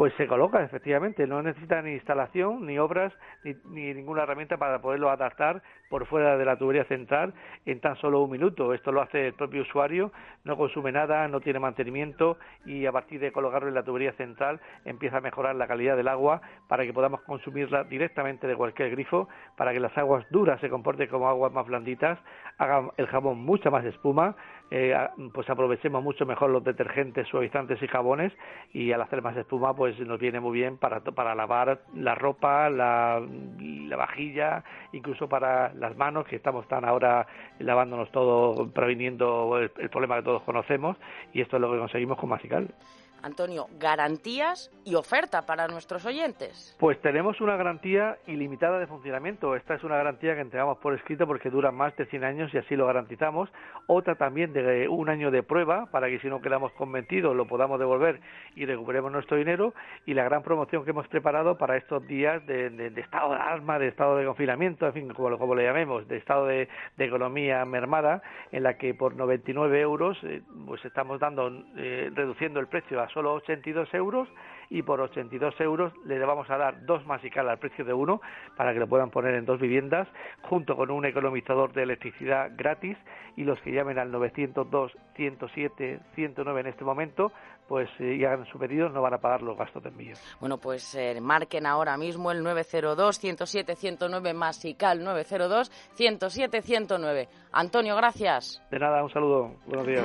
E: Pues se coloca, efectivamente, no necesita ni instalación, ni obras, ni, ninguna herramienta para poderlo adaptar por fuera de la tubería central en tan solo un minuto. Esto lo hace el propio usuario, no consume nada, no tiene mantenimiento y a partir de colocarlo en la tubería central empieza a mejorar la calidad del agua para que podamos consumirla directamente de cualquier grifo, para que las aguas duras se comporten como aguas más blanditas, hagan el jabón mucha más espuma, eh, pues aprovechemos mucho mejor los detergentes, suavizantes y jabones y al hacer más espuma pues nos viene muy bien para, para lavar la ropa, la, la vajilla, incluso para las manos que estamos tan ahora lavándonos todo, previniendo el, el problema que todos conocemos y esto es lo que conseguimos con Masical.
A: Antonio, garantías y oferta para nuestros oyentes.
E: Pues tenemos una garantía ilimitada de funcionamiento. Esta es una garantía que entregamos por escrito porque dura más de 100 años y así lo garantizamos. Otra también de un año de prueba para que si no quedamos convencidos lo podamos devolver y recuperemos nuestro dinero y la gran promoción que hemos preparado para estos días de, estado de alarma, de estado de confinamiento, en fin, como, como le llamemos, de estado de, economía mermada, en la que por 99 euros eh, pues estamos dando, eh, reduciendo el precio a solo 82 euros y por 82 euros le vamos a dar dos masical al precio de uno para que lo puedan poner en dos viviendas junto con un economizador de electricidad gratis y los que llamen al 902 107 109 en este momento pues eh, y hagan su pedido no van a pagar los gastos de envío.
A: Bueno, pues eh, marquen ahora mismo el 902 107 109 masical 902 107 109. Antonio, gracias.
E: De nada, un saludo. Buenos días.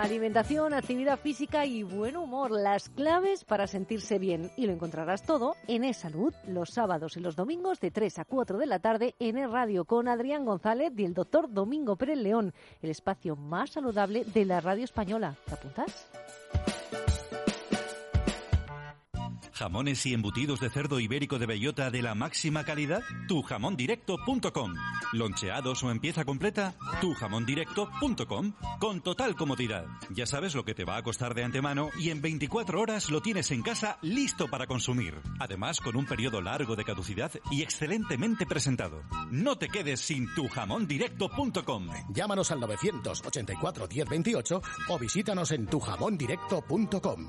F: Alimentación, actividad física y buen humor, las claves para sentirse bien. Y lo encontrarás todo en E-Salud, los sábados y los domingos de 3 a 4 de la tarde en E-Radio con Adrián González y el doctor Domingo Pérez León, el espacio más saludable de la radio española. ¿Te apuntas?
G: Jamones y embutidos de cerdo ibérico de bellota de la máxima calidad? Tujamondirecto.com. Loncheados o en pieza completa? Tujamondirecto.com. Con total comodidad. Ya sabes lo que te va a costar de antemano y en 24 horas lo tienes en casa listo para consumir. Además, con un periodo largo de caducidad y excelentemente presentado. No te quedes sin tujamondirecto.com.
H: Llámanos al 984 1028 o visítanos en tujamondirecto.com.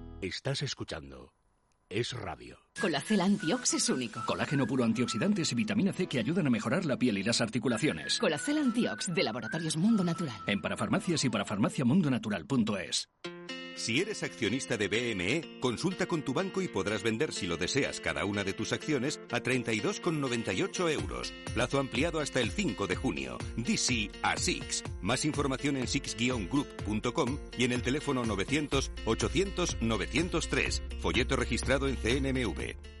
D: Estás escuchando Es Radio.
I: Colacel Antiox es único.
J: Colágeno puro antioxidantes y vitamina C que ayudan a mejorar la piel y las articulaciones.
I: Colacel Antiox de Laboratorios Mundo Natural.
J: En parafarmacias y parafarmaciamundonatural.es.
K: Si eres accionista de BME, consulta con tu banco y podrás vender, si lo deseas, cada una de tus acciones a 32,98 euros. Plazo ampliado hasta el 5 de junio. DC a SIX. Más información en six-group.com y en el teléfono 900 800 903. Folleto registrado en CNMV.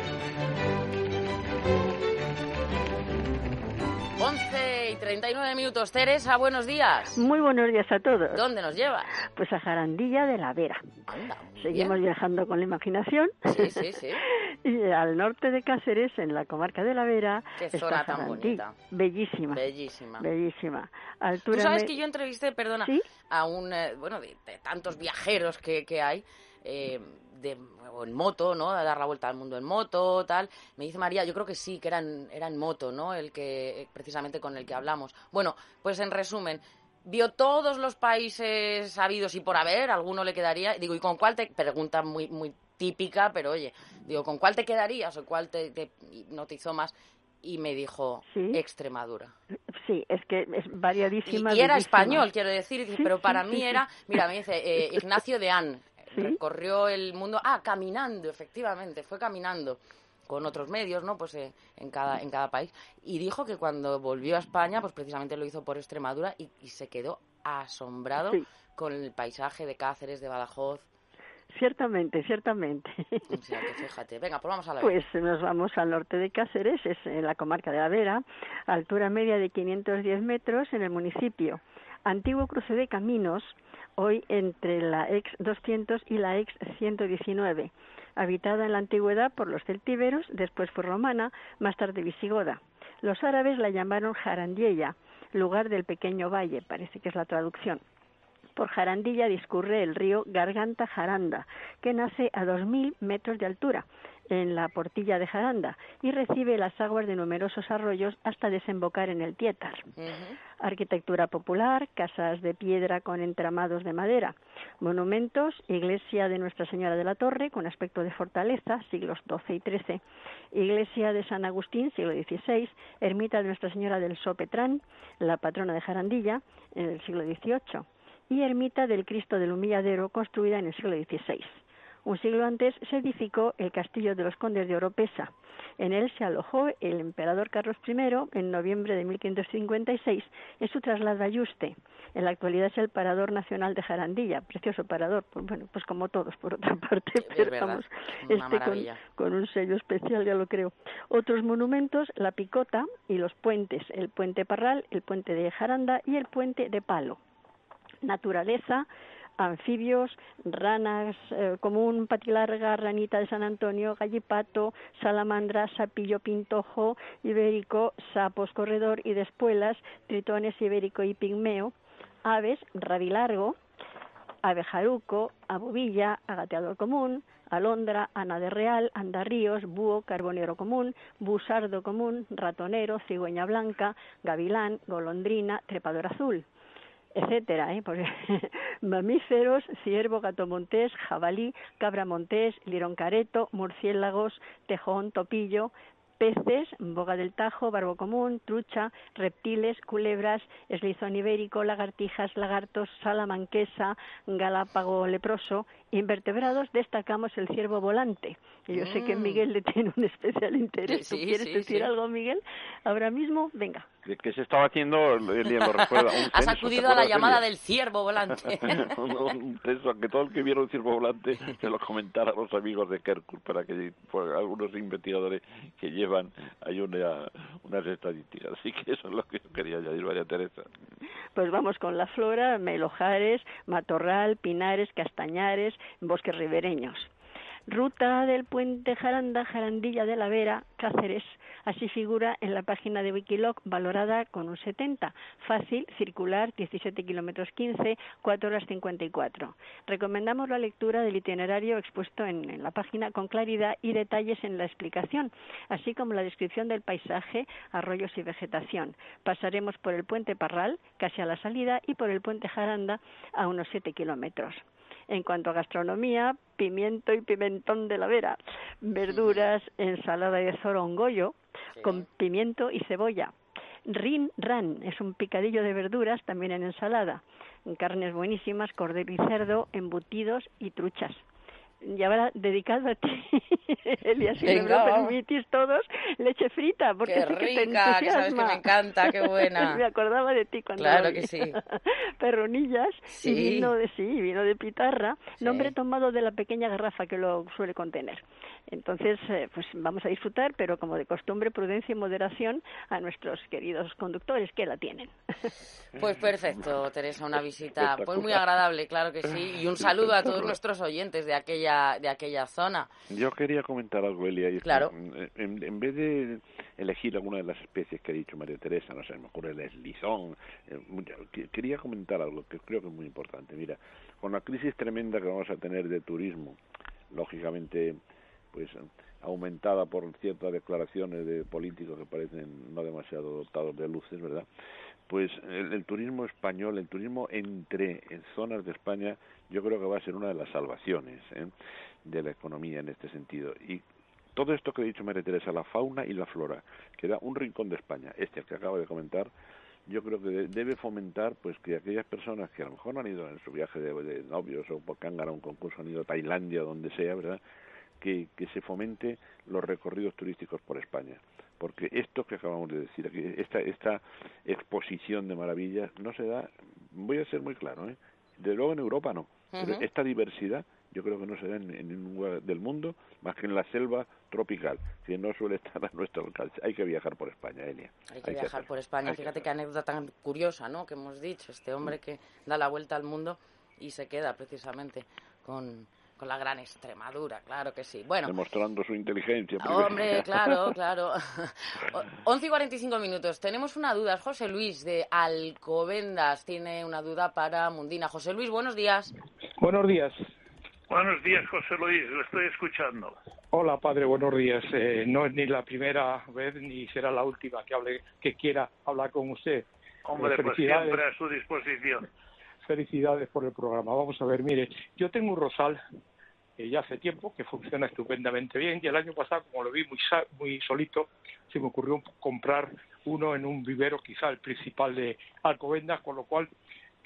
A: 39 minutos. Teresa, buenos días.
L: Muy buenos días a todos.
A: ¿Dónde nos llevas?
L: Pues a Jarandilla de la Vera. Seguimos viajando con la imaginación.
A: Sí, sí, sí.
L: y al norte de Cáceres, en la comarca de la Vera,
A: Qué zona tan bonita.
L: Bellísima.
A: Bellísima.
L: Bellísima.
A: Altura Tú sabes que yo entrevisté, perdona, a un, eh, bueno, de, tantos viajeros que, que hay, eh, de, o en moto, ¿no? A dar la vuelta al mundo en moto, tal. Me dice María, yo creo que sí, que era en, era en moto, ¿no? El que, precisamente con el que hablamos. Bueno, pues en resumen, vio todos los países habidos y por haber, alguno le quedaría. Digo, ¿y con cuál te...? Pregunta muy, muy típica, pero oye, digo, ¿con cuál te quedarías o cuál te, te hipnotizó más? y me dijo Extremadura.
L: Sí, es que es variadísima.
A: Y, era español, quiero decir, pero para mí era, mira, me dice eh, Ignacio de An, recorrió el mundo, ah, caminando, efectivamente, fue caminando con otros medios, ¿no? Pues eh, en cada en cada país y dijo que cuando volvió a España, pues precisamente lo hizo por Extremadura y, se quedó asombrado con el paisaje de Cáceres, de Badajoz.
L: Ciertamente, ciertamente.
A: O sea, que fíjate. Venga, pues vamos a la
L: Pues nos vamos al norte de Cáceres, es en la comarca de la Vera, altura media de 510 metros en el municipio antiguo cruce de caminos, hoy entre la ex 200 y la ex 119, habitada en la antigüedad por los celtíberos, después fue romana, más tarde visigoda. Los árabes la llamaron Jarandilla, lugar del pequeño valle, parece que es la traducción. Por Jarandilla discurre el río Garganta Jaranda, que nace a 2.000 metros de altura en la portilla de Jaranda y recibe las aguas de numerosos arroyos hasta desembocar en el Tietar. Arquitectura popular, casas de piedra con entramados de madera, monumentos, iglesia de Nuestra Señora de la Torre con aspecto de fortaleza, siglos XII y XIII, iglesia de San Agustín, siglo XVI, ermita de Nuestra Señora del Sopetrán, la patrona de Jarandilla, en el siglo XVIII, y ermita del Cristo del Humilladero, construida en el siglo XVI. Un siglo antes se edificó el castillo de los condes de Oropesa. En él se alojó el emperador Carlos I en noviembre de 1556 en su traslado a Yuste. En la actualidad es el parador nacional de Jarandilla, precioso parador, pues, bueno, pues como todos por otra parte, pero vamos, este con, con, un sello especial ya lo creo. Otros monumentos, la Picota y los puentes, el puente Parral, el puente de Jaranda y el puente de Palo. Naturaleza, anfibios, ranas eh, común, patilarga, ranita de San Antonio, gallipato, salamandra, sapillo pintojo, ibérico, sapos corredor y despuelas, tritones ibérico y pigmeo, aves, rabilargo, abejaruco, abubilla, agateador común, alondra, ana de real, andarríos, búho, carbonero común, busardo común, ratonero, cigüeña blanca, gavilán, golondrina, trepador azul etcétera, ¿eh? mamíferos, ciervo, gato montés, jabalí, cabra montés, lirón careto, murciélagos, tejón, topillo, peces, boga del tajo, barbo común, trucha, reptiles, culebras, eslizón ibérico, lagartijas, lagartos, salamanquesa, galápago leproso, invertebrados destacamos el ciervo volante. Y yo sé que mm. Miguel le tiene un especial interés. ¿Tú quieres decir algo, Miguel? Ahora mismo, venga.
B: ¿Qué se estaba haciendo? lo recuerda. Un
A: Has acudido a la llamada del ciervo volante.
B: un, censo, que todo el que viera un ciervo volante se lo comentara a los amigos de Kerkul para que pues, algunos investigadores que llevan hay una, unas estadísticas. Así que eso es lo que yo quería añadir, María Teresa.
L: Pues vamos con la flora, melojares, matorral, pinares, castañares, bosques ribereños. Ruta del puente Jaranda, Jarandilla de la Vera, Cáceres. Así figura en la página de Wikiloc, valorada con un 70. Fácil, circular, 17 kilómetros 15, 4 horas 54. Recomendamos la lectura del itinerario expuesto en, la página con claridad y detalles en la explicación, así como la descripción del paisaje, arroyos y vegetación. Pasaremos por el puente Parral, casi a la salida, y por el puente Jaranda, a unos 7 kilómetros. En cuanto a gastronomía, pimiento y pimentón de la vera, verduras, ensalada de zorongollo con pimiento y cebolla. Rin ran es un picadillo de verduras también en ensalada. Carnes buenísimas, cordero y cerdo, embutidos y truchas y ahora dedicado a ti, Elias, si me lo permitís todos, leche frita, porque
A: qué rica, que te. Que sabes que me encanta, qué buena.
L: me acordaba de ti cuando
A: Claro que sí.
L: Perronillas y vino de sí, vino de pitarra, nombre tomado de la pequeña garrafa que lo suele contener. Entonces, eh, pues vamos a disfrutar, pero como de costumbre, prudencia y moderación a nuestros queridos conductores que la tienen.
A: Pues perfecto, Teresa, una visita pues muy agradable, claro que sí, y un saludo a todos nuestros oyentes de aquella de aquella zona.
B: Yo quería comentar algo, Elia. Y
A: claro.
B: En, vez de elegir alguna de las especies que ha dicho María Teresa, no sé, mejor el eslizón, eh, quería comentar algo que creo que es muy importante. Mira, con la crisis tremenda que vamos a tener de turismo, lógicamente pues aumentada por ciertas declaraciones de políticos que parecen no demasiado dotados de luces, ¿verdad? Pues el, turismo español, el turismo entre en zonas de España, yo creo que va a ser una de las salvaciones ¿eh? de la economía en este sentido. Y todo esto que he dicho María Teresa, la fauna y la flora, que da un rincón de España, este que acabo de comentar, yo creo que debe fomentar pues que aquellas personas que a lo mejor no han ido en su viaje de, de novios o porque han ganado un concurso, han ido a Tailandia o donde sea, ¿verdad? Que, se fomente los recorridos turísticos por España. Porque esto que acabamos de decir aquí, esta, esta exposición de maravillas no se da, voy a ser muy claro, ¿eh? de luego en Europa no, pero esta diversidad yo creo que no se da en, ningún lugar del mundo más que en la selva tropical, que no suele estar a nuestro alcance. Hay que viajar por España, Elia.
A: Hay que viajar por España. Fíjate qué anécdota tan curiosa, ¿no? Que hemos dicho, este hombre que da la vuelta al mundo y se queda precisamente con, con la gran Extremadura, claro que sí. Bueno,
B: demostrando su inteligencia.
A: Hombre, claro, claro. 11 y 45 minutos. Tenemos una duda. José Luis de Alcobendas tiene una duda para Mundina. José Luis, buenos días.
M: Buenos días.
C: Buenos días, José Luis. Lo estoy escuchando.
M: Hola, padre. Buenos días. Eh, no es ni la primera vez ni será la última que hable, que quiera hablar con usted.
C: Hombre, eh, pues siempre a su disposición.
M: Felicidades por el programa. Vamos a ver, mire, yo tengo un rosal ya hace tiempo, que funciona estupendamente bien. Y el año pasado, como lo vi muy, muy solito, se me ocurrió comprar uno en un vivero, quizá el principal de Alcobendas, con lo cual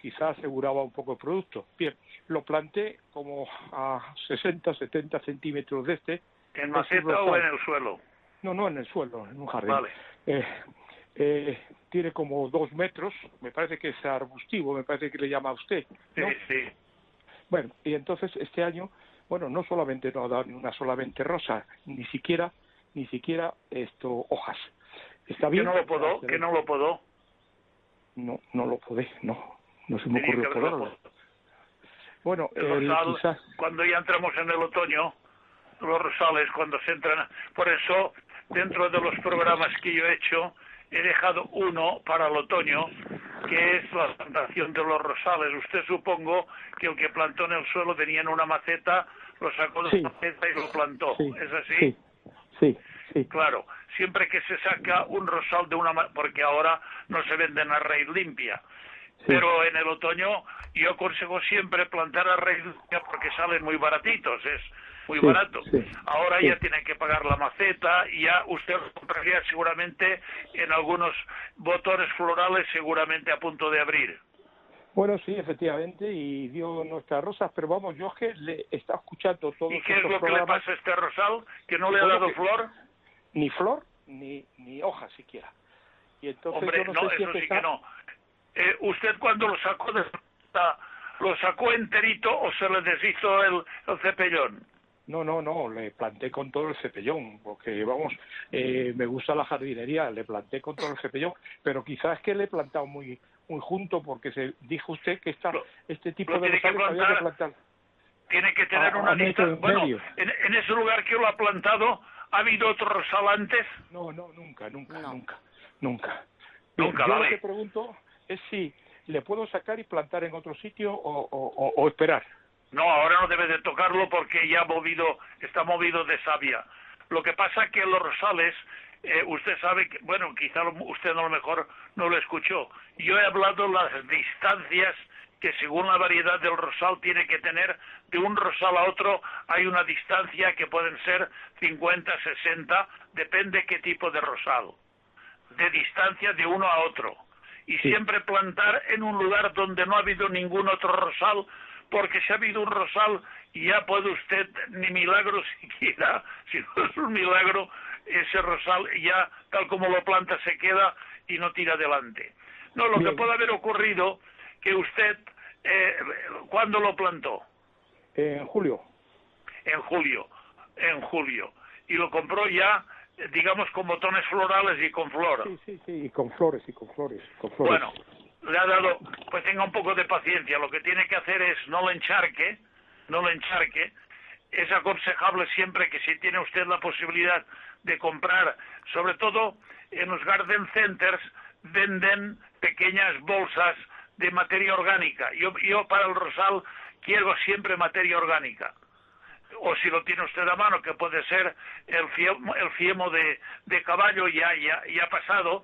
M: quizá aseguraba un poco el producto. Bien, lo planté como a 60, 70 centímetros de este.
C: ¿En maceta o en el suelo?
M: No, no, en el suelo, en un jardín. Vale. Eh, eh, tiene como dos metros, me parece que es arbustivo, me parece que le llama a usted.
C: Sí, sí.
M: Bueno, y entonces este año bueno, no solamente no ha dado ni una solamente rosa, ni siquiera, ni siquiera esto hojas. Está bien.
C: ¿Que no lo puedo? ¿Que no lo puedo?
M: No, no lo podé, no, no se me ocurrió poderlo. Bueno, el, quizás...
C: cuando ya entramos en el otoño, los rosales, cuando se entran, por eso dentro de los programas que yo he hecho, he dejado uno para el otoño, que es la plantación de los rosales. Usted supongo que el que plantó en el suelo tenía en una maceta, lo sacó de la maceta y lo plantó. ¿Es así?
M: Sí. sí.
C: Claro, siempre que se saca un rosal de una porque ahora no se venden a raíz limpia, pero en el otoño yo aconsejo siempre plantar a raíz limpia porque salen muy baratitos, es muy barato. Ahora ya tienen que pagar la maceta y ya usted lo compraría seguramente en algunos botones florales seguramente a punto de abrir.
M: Bueno, sí, efectivamente, y dio nuestras rosas, pero vamos, yo es que le está escuchando todo.
C: ¿Y qué es lo que le pasa a este rosal? ¿Que no le ha dado flor?
M: Ni flor, ni, ni hoja siquiera. Y entonces
C: Hombre, no, eso sí que no. Eh, ¿Usted cuando lo sacó de lo sacó enterito o se le deshizo el, el cepellón?
M: No, no, no, le planté con todo el cepellón, porque vamos, eh, me gusta la jardinería, le planté con todo el cepellón, pero quizás es que le he plantado muy muy junto porque se dijo usted que esta, este tipo de
C: rosales había que plantar. Tiene que tener una distancia. Bueno, en, ese lugar que lo ha plantado, ¿ha habido otro rosal antes?
M: No, no, nunca, nunca, nunca, nunca.
C: Nunca,
M: yo lo que pregunto es si le puedo sacar y plantar en otro sitio o, o, o esperar.
C: No, ahora no debe de tocarlo porque ya movido, está movido de savia. Lo que pasa es que los rosales, eh, usted sabe que, bueno, quizá usted a lo mejor no lo escuchó. Yo he hablado las distancias que según la variedad del rosal tiene que tener, de un rosal a otro hay una distancia que pueden ser 50, 60, depende qué tipo de rosal, de distancia de uno a otro. Y siempre plantar en un lugar donde no ha habido ningún otro rosal porque si ha habido un rosal ya puede usted, ni milagro siquiera, si no es un milagro, ese rosal ya tal como lo planta se queda y no tira adelante. No, lo que puede haber ocurrido que usted, eh, ¿cuándo lo plantó?
M: En julio.
C: En julio, en julio. Y lo compró ya, digamos, con botones florales y con flor.
M: Sí, sí, sí, y con flores, y con flores, con flores.
C: Bueno, le ha dado, pues tenga un poco de paciencia. Lo que tiene que hacer es no lo encharque, no lo encharque. Es aconsejable siempre que si tiene usted la posibilidad de comprar, sobre todo en los garden centers, venden pequeñas bolsas de materia orgánica. Yo, yo para el rosal quiero siempre materia orgánica. O si lo tiene usted a mano, que puede ser el fiemo, el fiemo de, de caballo ya, ya, ya pasado,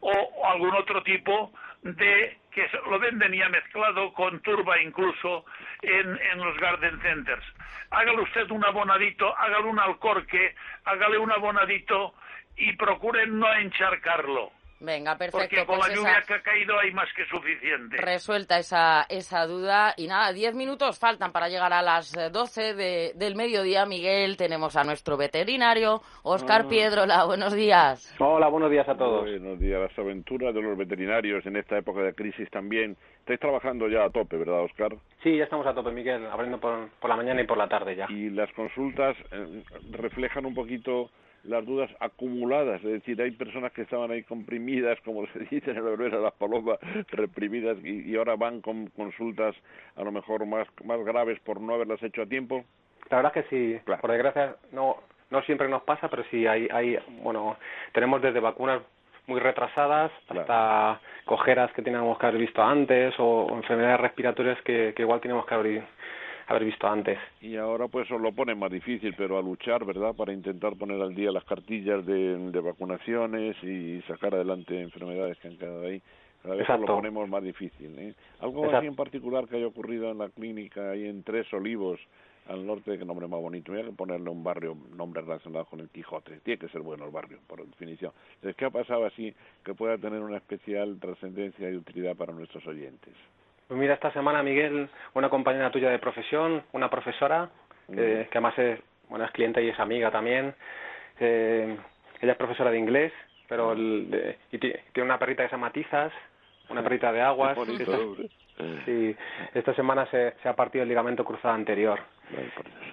C: o algún otro tipo de que lo venden ya mezclado con turba incluso en, en los garden centers. Hágale usted un abonadito, hágale un alcorque, hágale un abonadito y procuren no encharcarlo.
A: Venga, perfecto.
C: Porque con
A: pues
C: la lluvia que ha caído hay más que suficiente.
A: Resuelta esa, esa duda. Y nada, diez minutos faltan para llegar a las doce de, del mediodía. Miguel, tenemos a nuestro veterinario, Oscar ah. Piedrola. Buenos días.
N: Hola, buenos días a todos.
B: Buenos días. Las aventuras de los veterinarios en esta época de crisis también estáis trabajando ya a tope, ¿verdad, Oscar?
N: Sí, ya estamos a tope, Miguel, abriendo por, por la mañana y por la tarde ya.
B: Y las consultas eh, reflejan un poquito las dudas acumuladas, es decir, hay personas que estaban ahí comprimidas, como se dice en el hebreo, las palomas reprimidas, y, y, ahora van con consultas a lo mejor más, más graves por no haberlas hecho a tiempo.
N: La verdad es que sí, claro. por desgracia no no siempre nos pasa, pero sí hay, hay bueno, tenemos desde vacunas muy retrasadas hasta cojeras que teníamos que haber visto antes o, enfermedades respiratorias que, que igual tenemos que haber, haber visto antes.
B: Y ahora pues os lo pone más difícil, pero a luchar, ¿verdad? Para intentar poner al día las cartillas de, de vacunaciones y sacar adelante enfermedades que han quedado ahí. Cada vez lo ponemos más difícil. ¿eh? Algo
N: Exacto.
B: así en particular que haya ocurrido en la clínica ahí en Tres Olivos, al norte, que nombre más bonito. Voy a ponerle un barrio, nombre relacionado con el Quijote. Tiene que ser bueno el barrio, por definición. Entonces, ¿qué ha pasado así que pueda tener una especial trascendencia y utilidad para nuestros oyentes?
N: Pues mira, esta semana, Miguel, una compañera tuya de profesión, una profesora, eh, que además es, bueno, es cliente y es amiga también. Eh, ella es profesora de inglés, pero el, de, y tiene una perrita que se llama Tizas, una perrita de aguas.
B: bonito,
N: esta, sí, esta semana se, se ha partido el ligamento cruzado anterior.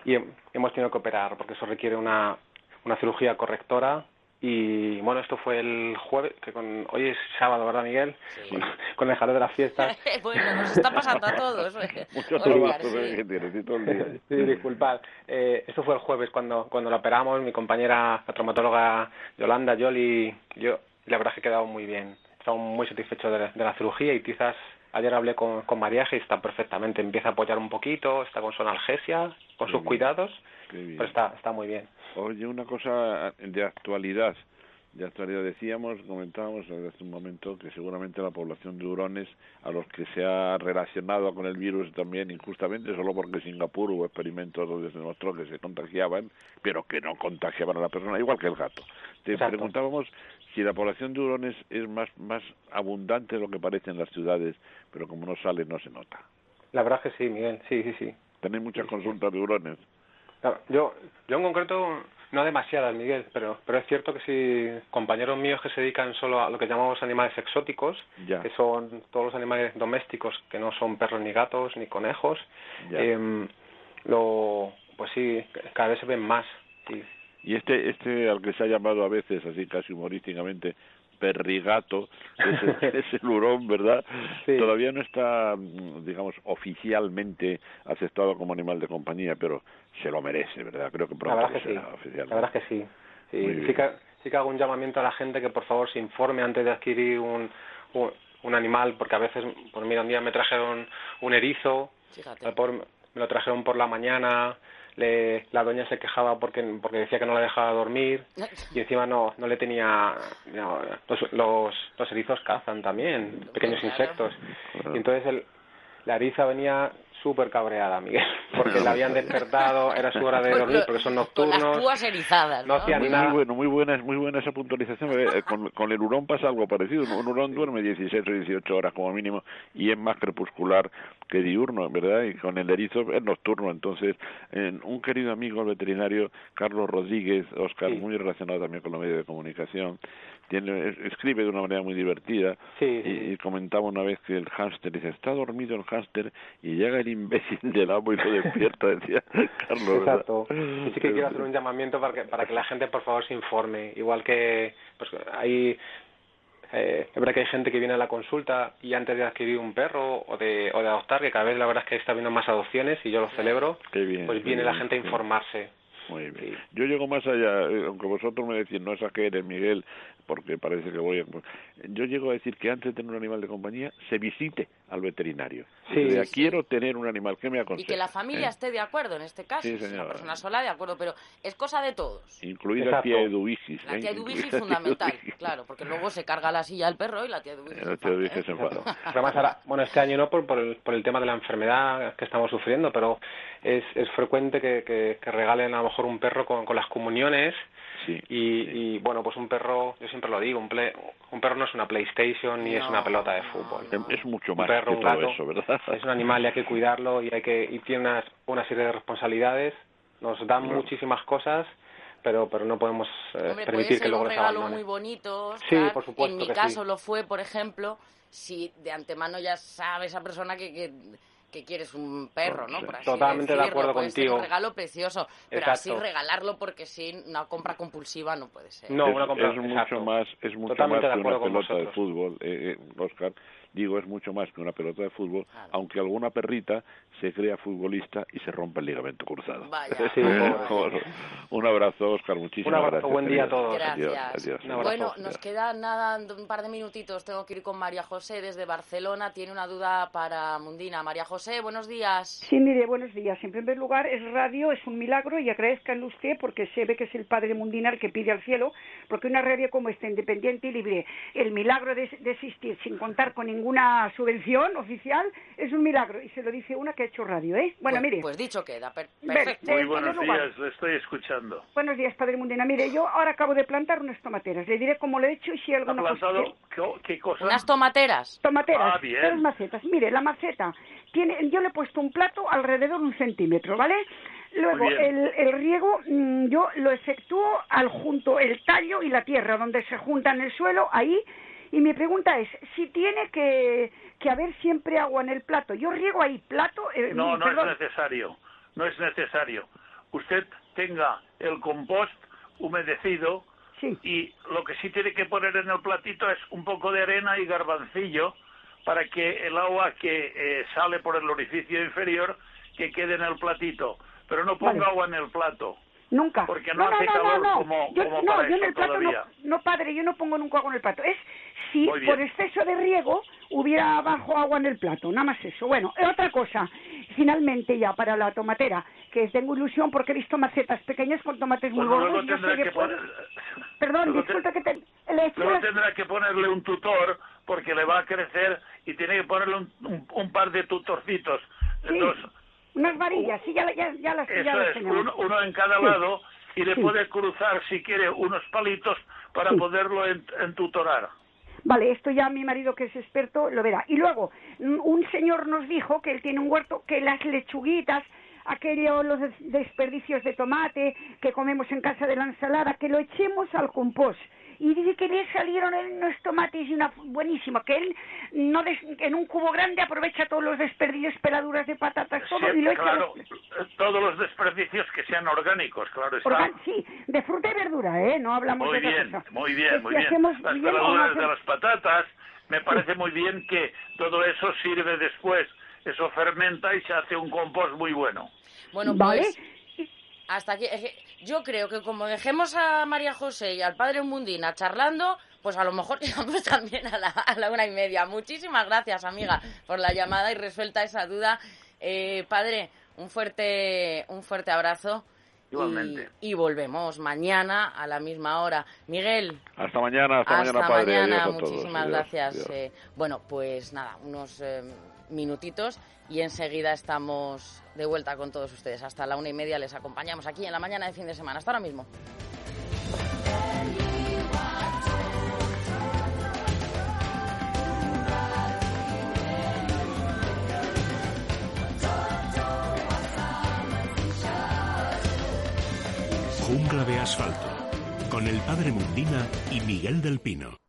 N: Y hemos tenido que operar porque eso requiere una, una cirugía correctora y bueno esto fue el jueves que con hoy es sábado verdad Miguel
A: sí.
N: con, con, el jaleo de las fiestas
A: bueno nos está pasando a todos
B: mucho trabajo que tienes todo el día.
N: Sí disculpad. Eh, esto fue el jueves cuando cuando lo operamos. Mi compañera la traumatóloga Yolanda Yoli yo la verdad es que he quedado muy bien. Estamos muy satisfechos de, de la cirugía y quizás Ayer hablé con, con Mariaje y está perfectamente. Empieza a apoyar un poquito, está con su analgesia, con sus cuidados, pero está, está muy bien.
B: Oye, una cosa de actualidad. De actualidad decíamos, comentábamos hace un momento que seguramente la población de hurones a los que se ha relacionado con el virus también injustamente, solo porque Singapur hubo experimentos donde se demostró que se contagiaban, pero que no contagiaban a la persona, igual que el gato. Te
N: Exacto.
B: preguntábamos si la población de hurones es más, más abundante de lo que parece en las ciudades, pero como no sale no se nota.
N: La verdad es que sí, Miguel, sí, sí, sí.
B: Tenéis muchas consultas de hurones.
N: Claro, yo, yo en concreto no demasiadas, Miguel, pero, pero es cierto que si compañeros míos que se dedican solo a lo que llamamos animales exóticos,
B: ya.
N: que son todos los animales domésticos que no son perros ni gatos ni conejos, eh, lo, pues sí, cada vez se ven más. Sí.
B: Y este, este al que se ha llamado a veces, así casi humorísticamente, perrigato, es el, es el hurón, ¿verdad?
N: Sí.
B: Todavía no está, digamos, oficialmente aceptado como animal de compañía, pero se lo merece, ¿verdad? Creo que pronto
N: la verdad que
B: será
N: sí.
B: oficial.
N: La verdad es que sí. Sí, sí que, sí que hago un llamamiento a la gente que por favor se informe antes de adquirir un, un, un animal, porque a veces, pues mira, un día me trajeron un erizo, por, me lo trajeron por la mañana, le, la doña se quejaba porque porque decía que no la dejaba dormir y encima no no le tenía no, los, los, los erizos cazan también pequeños insectos. Y entonces el, la eriza venía súper cabreada, Miguel, porque la habían despertado, era su hora de dormir, porque son nocturnos.
A: Con las púas erizadas,
N: ¿no? hacían
B: muy,
N: nada.
B: muy bueno, muy buena, muy buena esa puntualización. Eh, con, con, el hurón pasa algo parecido. Un hurón duerme 16 o 18 horas como mínimo y es más crepuscular que diurno, ¿verdad? Y con el erizo es nocturno. Entonces, eh, un querido amigo el veterinario, Carlos Rodríguez, Oscar,
N: Sí.
B: muy relacionado también con los medios de comunicación, tiene, es- escribe de una manera muy divertida
N: Sí, sí,
B: y, y comentaba una vez que el hámster dice, está dormido el hámster y llega el imbécil del amo y lo despierta, decía Carlos. ¿verdad?
N: Exacto. Y sí que quiero hacer un llamamiento para que, para que la gente, por favor, se informe. Igual que pues hay... Eh, es verdad que hay gente que viene a la consulta y antes de adquirir un perro o de, o de adoptar, que cada vez la verdad es que está habiendo más adopciones y yo lo celebro,
B: bien,
N: pues viene la gente a informarse.
B: Muy bien. Yo llego más allá, eh, aunque vosotros me decís, no exageres, Miguel, porque parece que voy a... Yo llego a decir que antes de tener un animal de compañía, se visite al veterinario.
N: Sí.
B: Y diga, quiero tener un animal, ¿qué me
A: Y
B: aconseja?
A: que la familia
B: ¿Eh?
A: esté de acuerdo en este caso.
B: Sí,
A: si es una persona sola, de acuerdo, pero es cosa de todos.
B: Incluida
N: Exacto.
B: tía Eduvigis.
A: La
B: ¿eh?
A: tía Eduvigis
B: Incluida
A: es fundamental, claro, porque luego se carga la silla del perro y la tía Eduvigis.
B: La tía Eduvigis se enfada.
N: Además ahora, bueno, este año no por, por, el, por el tema de la enfermedad que estamos sufriendo, pero es, es frecuente que, que, que regalen a lo mejor un perro con, con las comuniones
B: Sí,
N: y, y bueno, pues un perro, yo siempre lo digo, un, play- un perro no es una PlayStation ni es
A: No,
N: una pelota de
A: no,
N: fútbol.
A: no.
B: Es mucho
N: Un
B: más
N: perro,
B: que
N: un
B: todo
N: gato,
B: eso, ¿verdad?
N: Es un animal y hay que cuidarlo y hay que y tiene unas, una serie de responsabilidades. Nos dan
B: Claro.
N: muchísimas cosas, pero pero no podemos eh,
A: Hombre,
N: permitir
A: puede
N: que luego
A: un regalo
N: abandonen.
A: muy bonito.
N: Sí, por supuesto
A: En mi
N: que
A: caso
N: sí.
A: lo fue, por ejemplo, si de antemano ya sabe esa persona que, que, que quieres un perro, ¿no? Por así
N: Totalmente de acuerdo
A: Puede ser
N: contigo.
A: un regalo precioso, pero
N: Exacto.
A: así regalarlo porque sí, una compra compulsiva no puede ser.
N: No,
B: es,
N: una compra-
B: es mucho
N: exacto.
B: más es mucho
N: Totalmente
B: más
N: de
B: que una
N: acuerdo con
B: pelota de
N: vosotros.
B: fútbol eh, eh, Oscar digo es mucho más que una pelota de fútbol aunque alguna perrita se crea futbolista y se rompe el ligamento cruzado
A: Vaya.
N: Sí, pobre.
B: un abrazo Oscar muchísimas
N: Un abrazo,
B: gracias
N: buen día a todos.
A: Gracias.
B: adiós.
N: Un abrazo.
A: Bueno, nos queda nada, un par de minutitos. Tengo que ir con María José desde Barcelona. Tiene una duda para Mundina. María José, buenos días.
O: Sí, mire, buenos días. En primer lugar, es radio, es un milagro y agradezcanle usted porque se ve que es el Padre Mundina el que pide al cielo, porque una radio como esta, independiente y libre, el milagro de, de existir sin contar con ninguna subvención oficial, es un milagro. Y se lo dice una que ha hecho radio, ¿eh? Bueno,
A: pues,
O: mire.
A: pues dicho queda. per- perfecto.
C: Muy
O: en
C: buenos días, le estoy escuchando.
O: Buenos días, Padre Mundina. Mire, yo ahora acabo de plantar unas tomateras. Le diré cómo lo he hecho y si hay
C: ¿Ha
O: alguna cosa
C: plantado
O: que-
C: qué, qué cosa?
A: Unas tomateras.
O: Tomateras,
C: Ah, bien.
O: tres macetas. Mire, la maceta tiene, yo le he puesto un plato alrededor de un centímetro, ¿vale? Luego el, el riego mm, yo lo efectúo al junto el tallo y la tierra donde se juntan el suelo ahí. Y mi pregunta es si tiene que, que haber siempre agua en el plato. Yo riego ahí plato. eh,
C: No, no es necesario. No es necesario. Usted tenga el compost humedecido y lo que sí tiene que poner en el platito es un poco de arena y garbancillo para que el agua que eh, sale por el orificio inferior que quede en el platito. Pero no ponga
O: Vale.
C: agua en el plato.
O: Nunca.
C: Porque no hace calor como-
O: yo,
C: como
O: no,
C: para
O: yo en el plato no,
C: todavía.
O: no, padre, yo no pongo nunca agua en el plato. Es si por exceso de riego hubiera abajo agua en el plato, nada más eso. Bueno, eh, otra cosa, finalmente ya para la tomatera, que tengo ilusión porque he visto macetas pequeñas con tomates muy
C: Bueno, luego
O: gordos. yo
C: que poner-
O: Perdón,
C: luego te-
O: que te... le
C: Luego tendrá que ponerle un tutor porque le va a crecer y tiene que ponerle un, un- un par de tutorcitos.
O: Sí,
C: Dos,
O: unas varillas, sí, ya, ya, ya las ya
C: eso
O: las
C: es,
O: tenemos.
C: uno, uno en cada
O: Sí.
C: lado y le
O: Sí.
C: puede cruzar si quiere unos palitos para
O: Sí.
C: poderlo en- entutorar.
O: Vale, esto ya mi marido que es experto lo verá. Y luego, un señor nos dijo que él tiene un huerto, que las lechuguitas, aquellos los des- desperdicios de tomate que comemos en casa de la ensalada, que lo echemos al compost. Y dice que le salieron unos tomates y una buenísima, que él no des- en un cubo grande aprovecha todos los desperdicios, peladuras de patatas, todo y lo echa
C: claro, todos los desperdicios que sean orgánicos, claro está.
O: Organ- sí, de fruta y verdura, ¿eh? No hablamos
C: Muy
O: de
C: bien,
O: cosa.
C: muy bien, muy
O: si
C: bien. Las
O: bien no
C: peladuras de las patatas, me parece muy bien que todo eso sirve después. Eso fermenta y se hace un compost muy bueno.
A: Bueno,
O: Vale.
A: Hasta aquí. es que Yo creo que como dejemos a María José y al padre Mundina charlando, pues a lo mejor llegamos también a la, a la una y media. Muchísimas gracias, amiga, por la llamada y resuelta esa duda. Eh, padre, un fuerte, un fuerte abrazo. y-
B: Igualmente.
A: Y, volvemos mañana a la misma hora. Miguel,
B: Hasta mañana, hasta,
A: hasta
B: mañana, padre.
A: mañana.
B: Adiós a todos.
A: Muchísimas
B: Adiós,
A: gracias.
B: adiós.
A: eh. bueno, pues nada, unos eh, minutitos y enseguida estamos de vuelta con todos ustedes. Hasta la una y media les acompañamos aquí en la mañana de fin de semana. Hasta ahora mismo.
D: Jungla de asfalto. Con el padre Mundina y Miguel del Pino.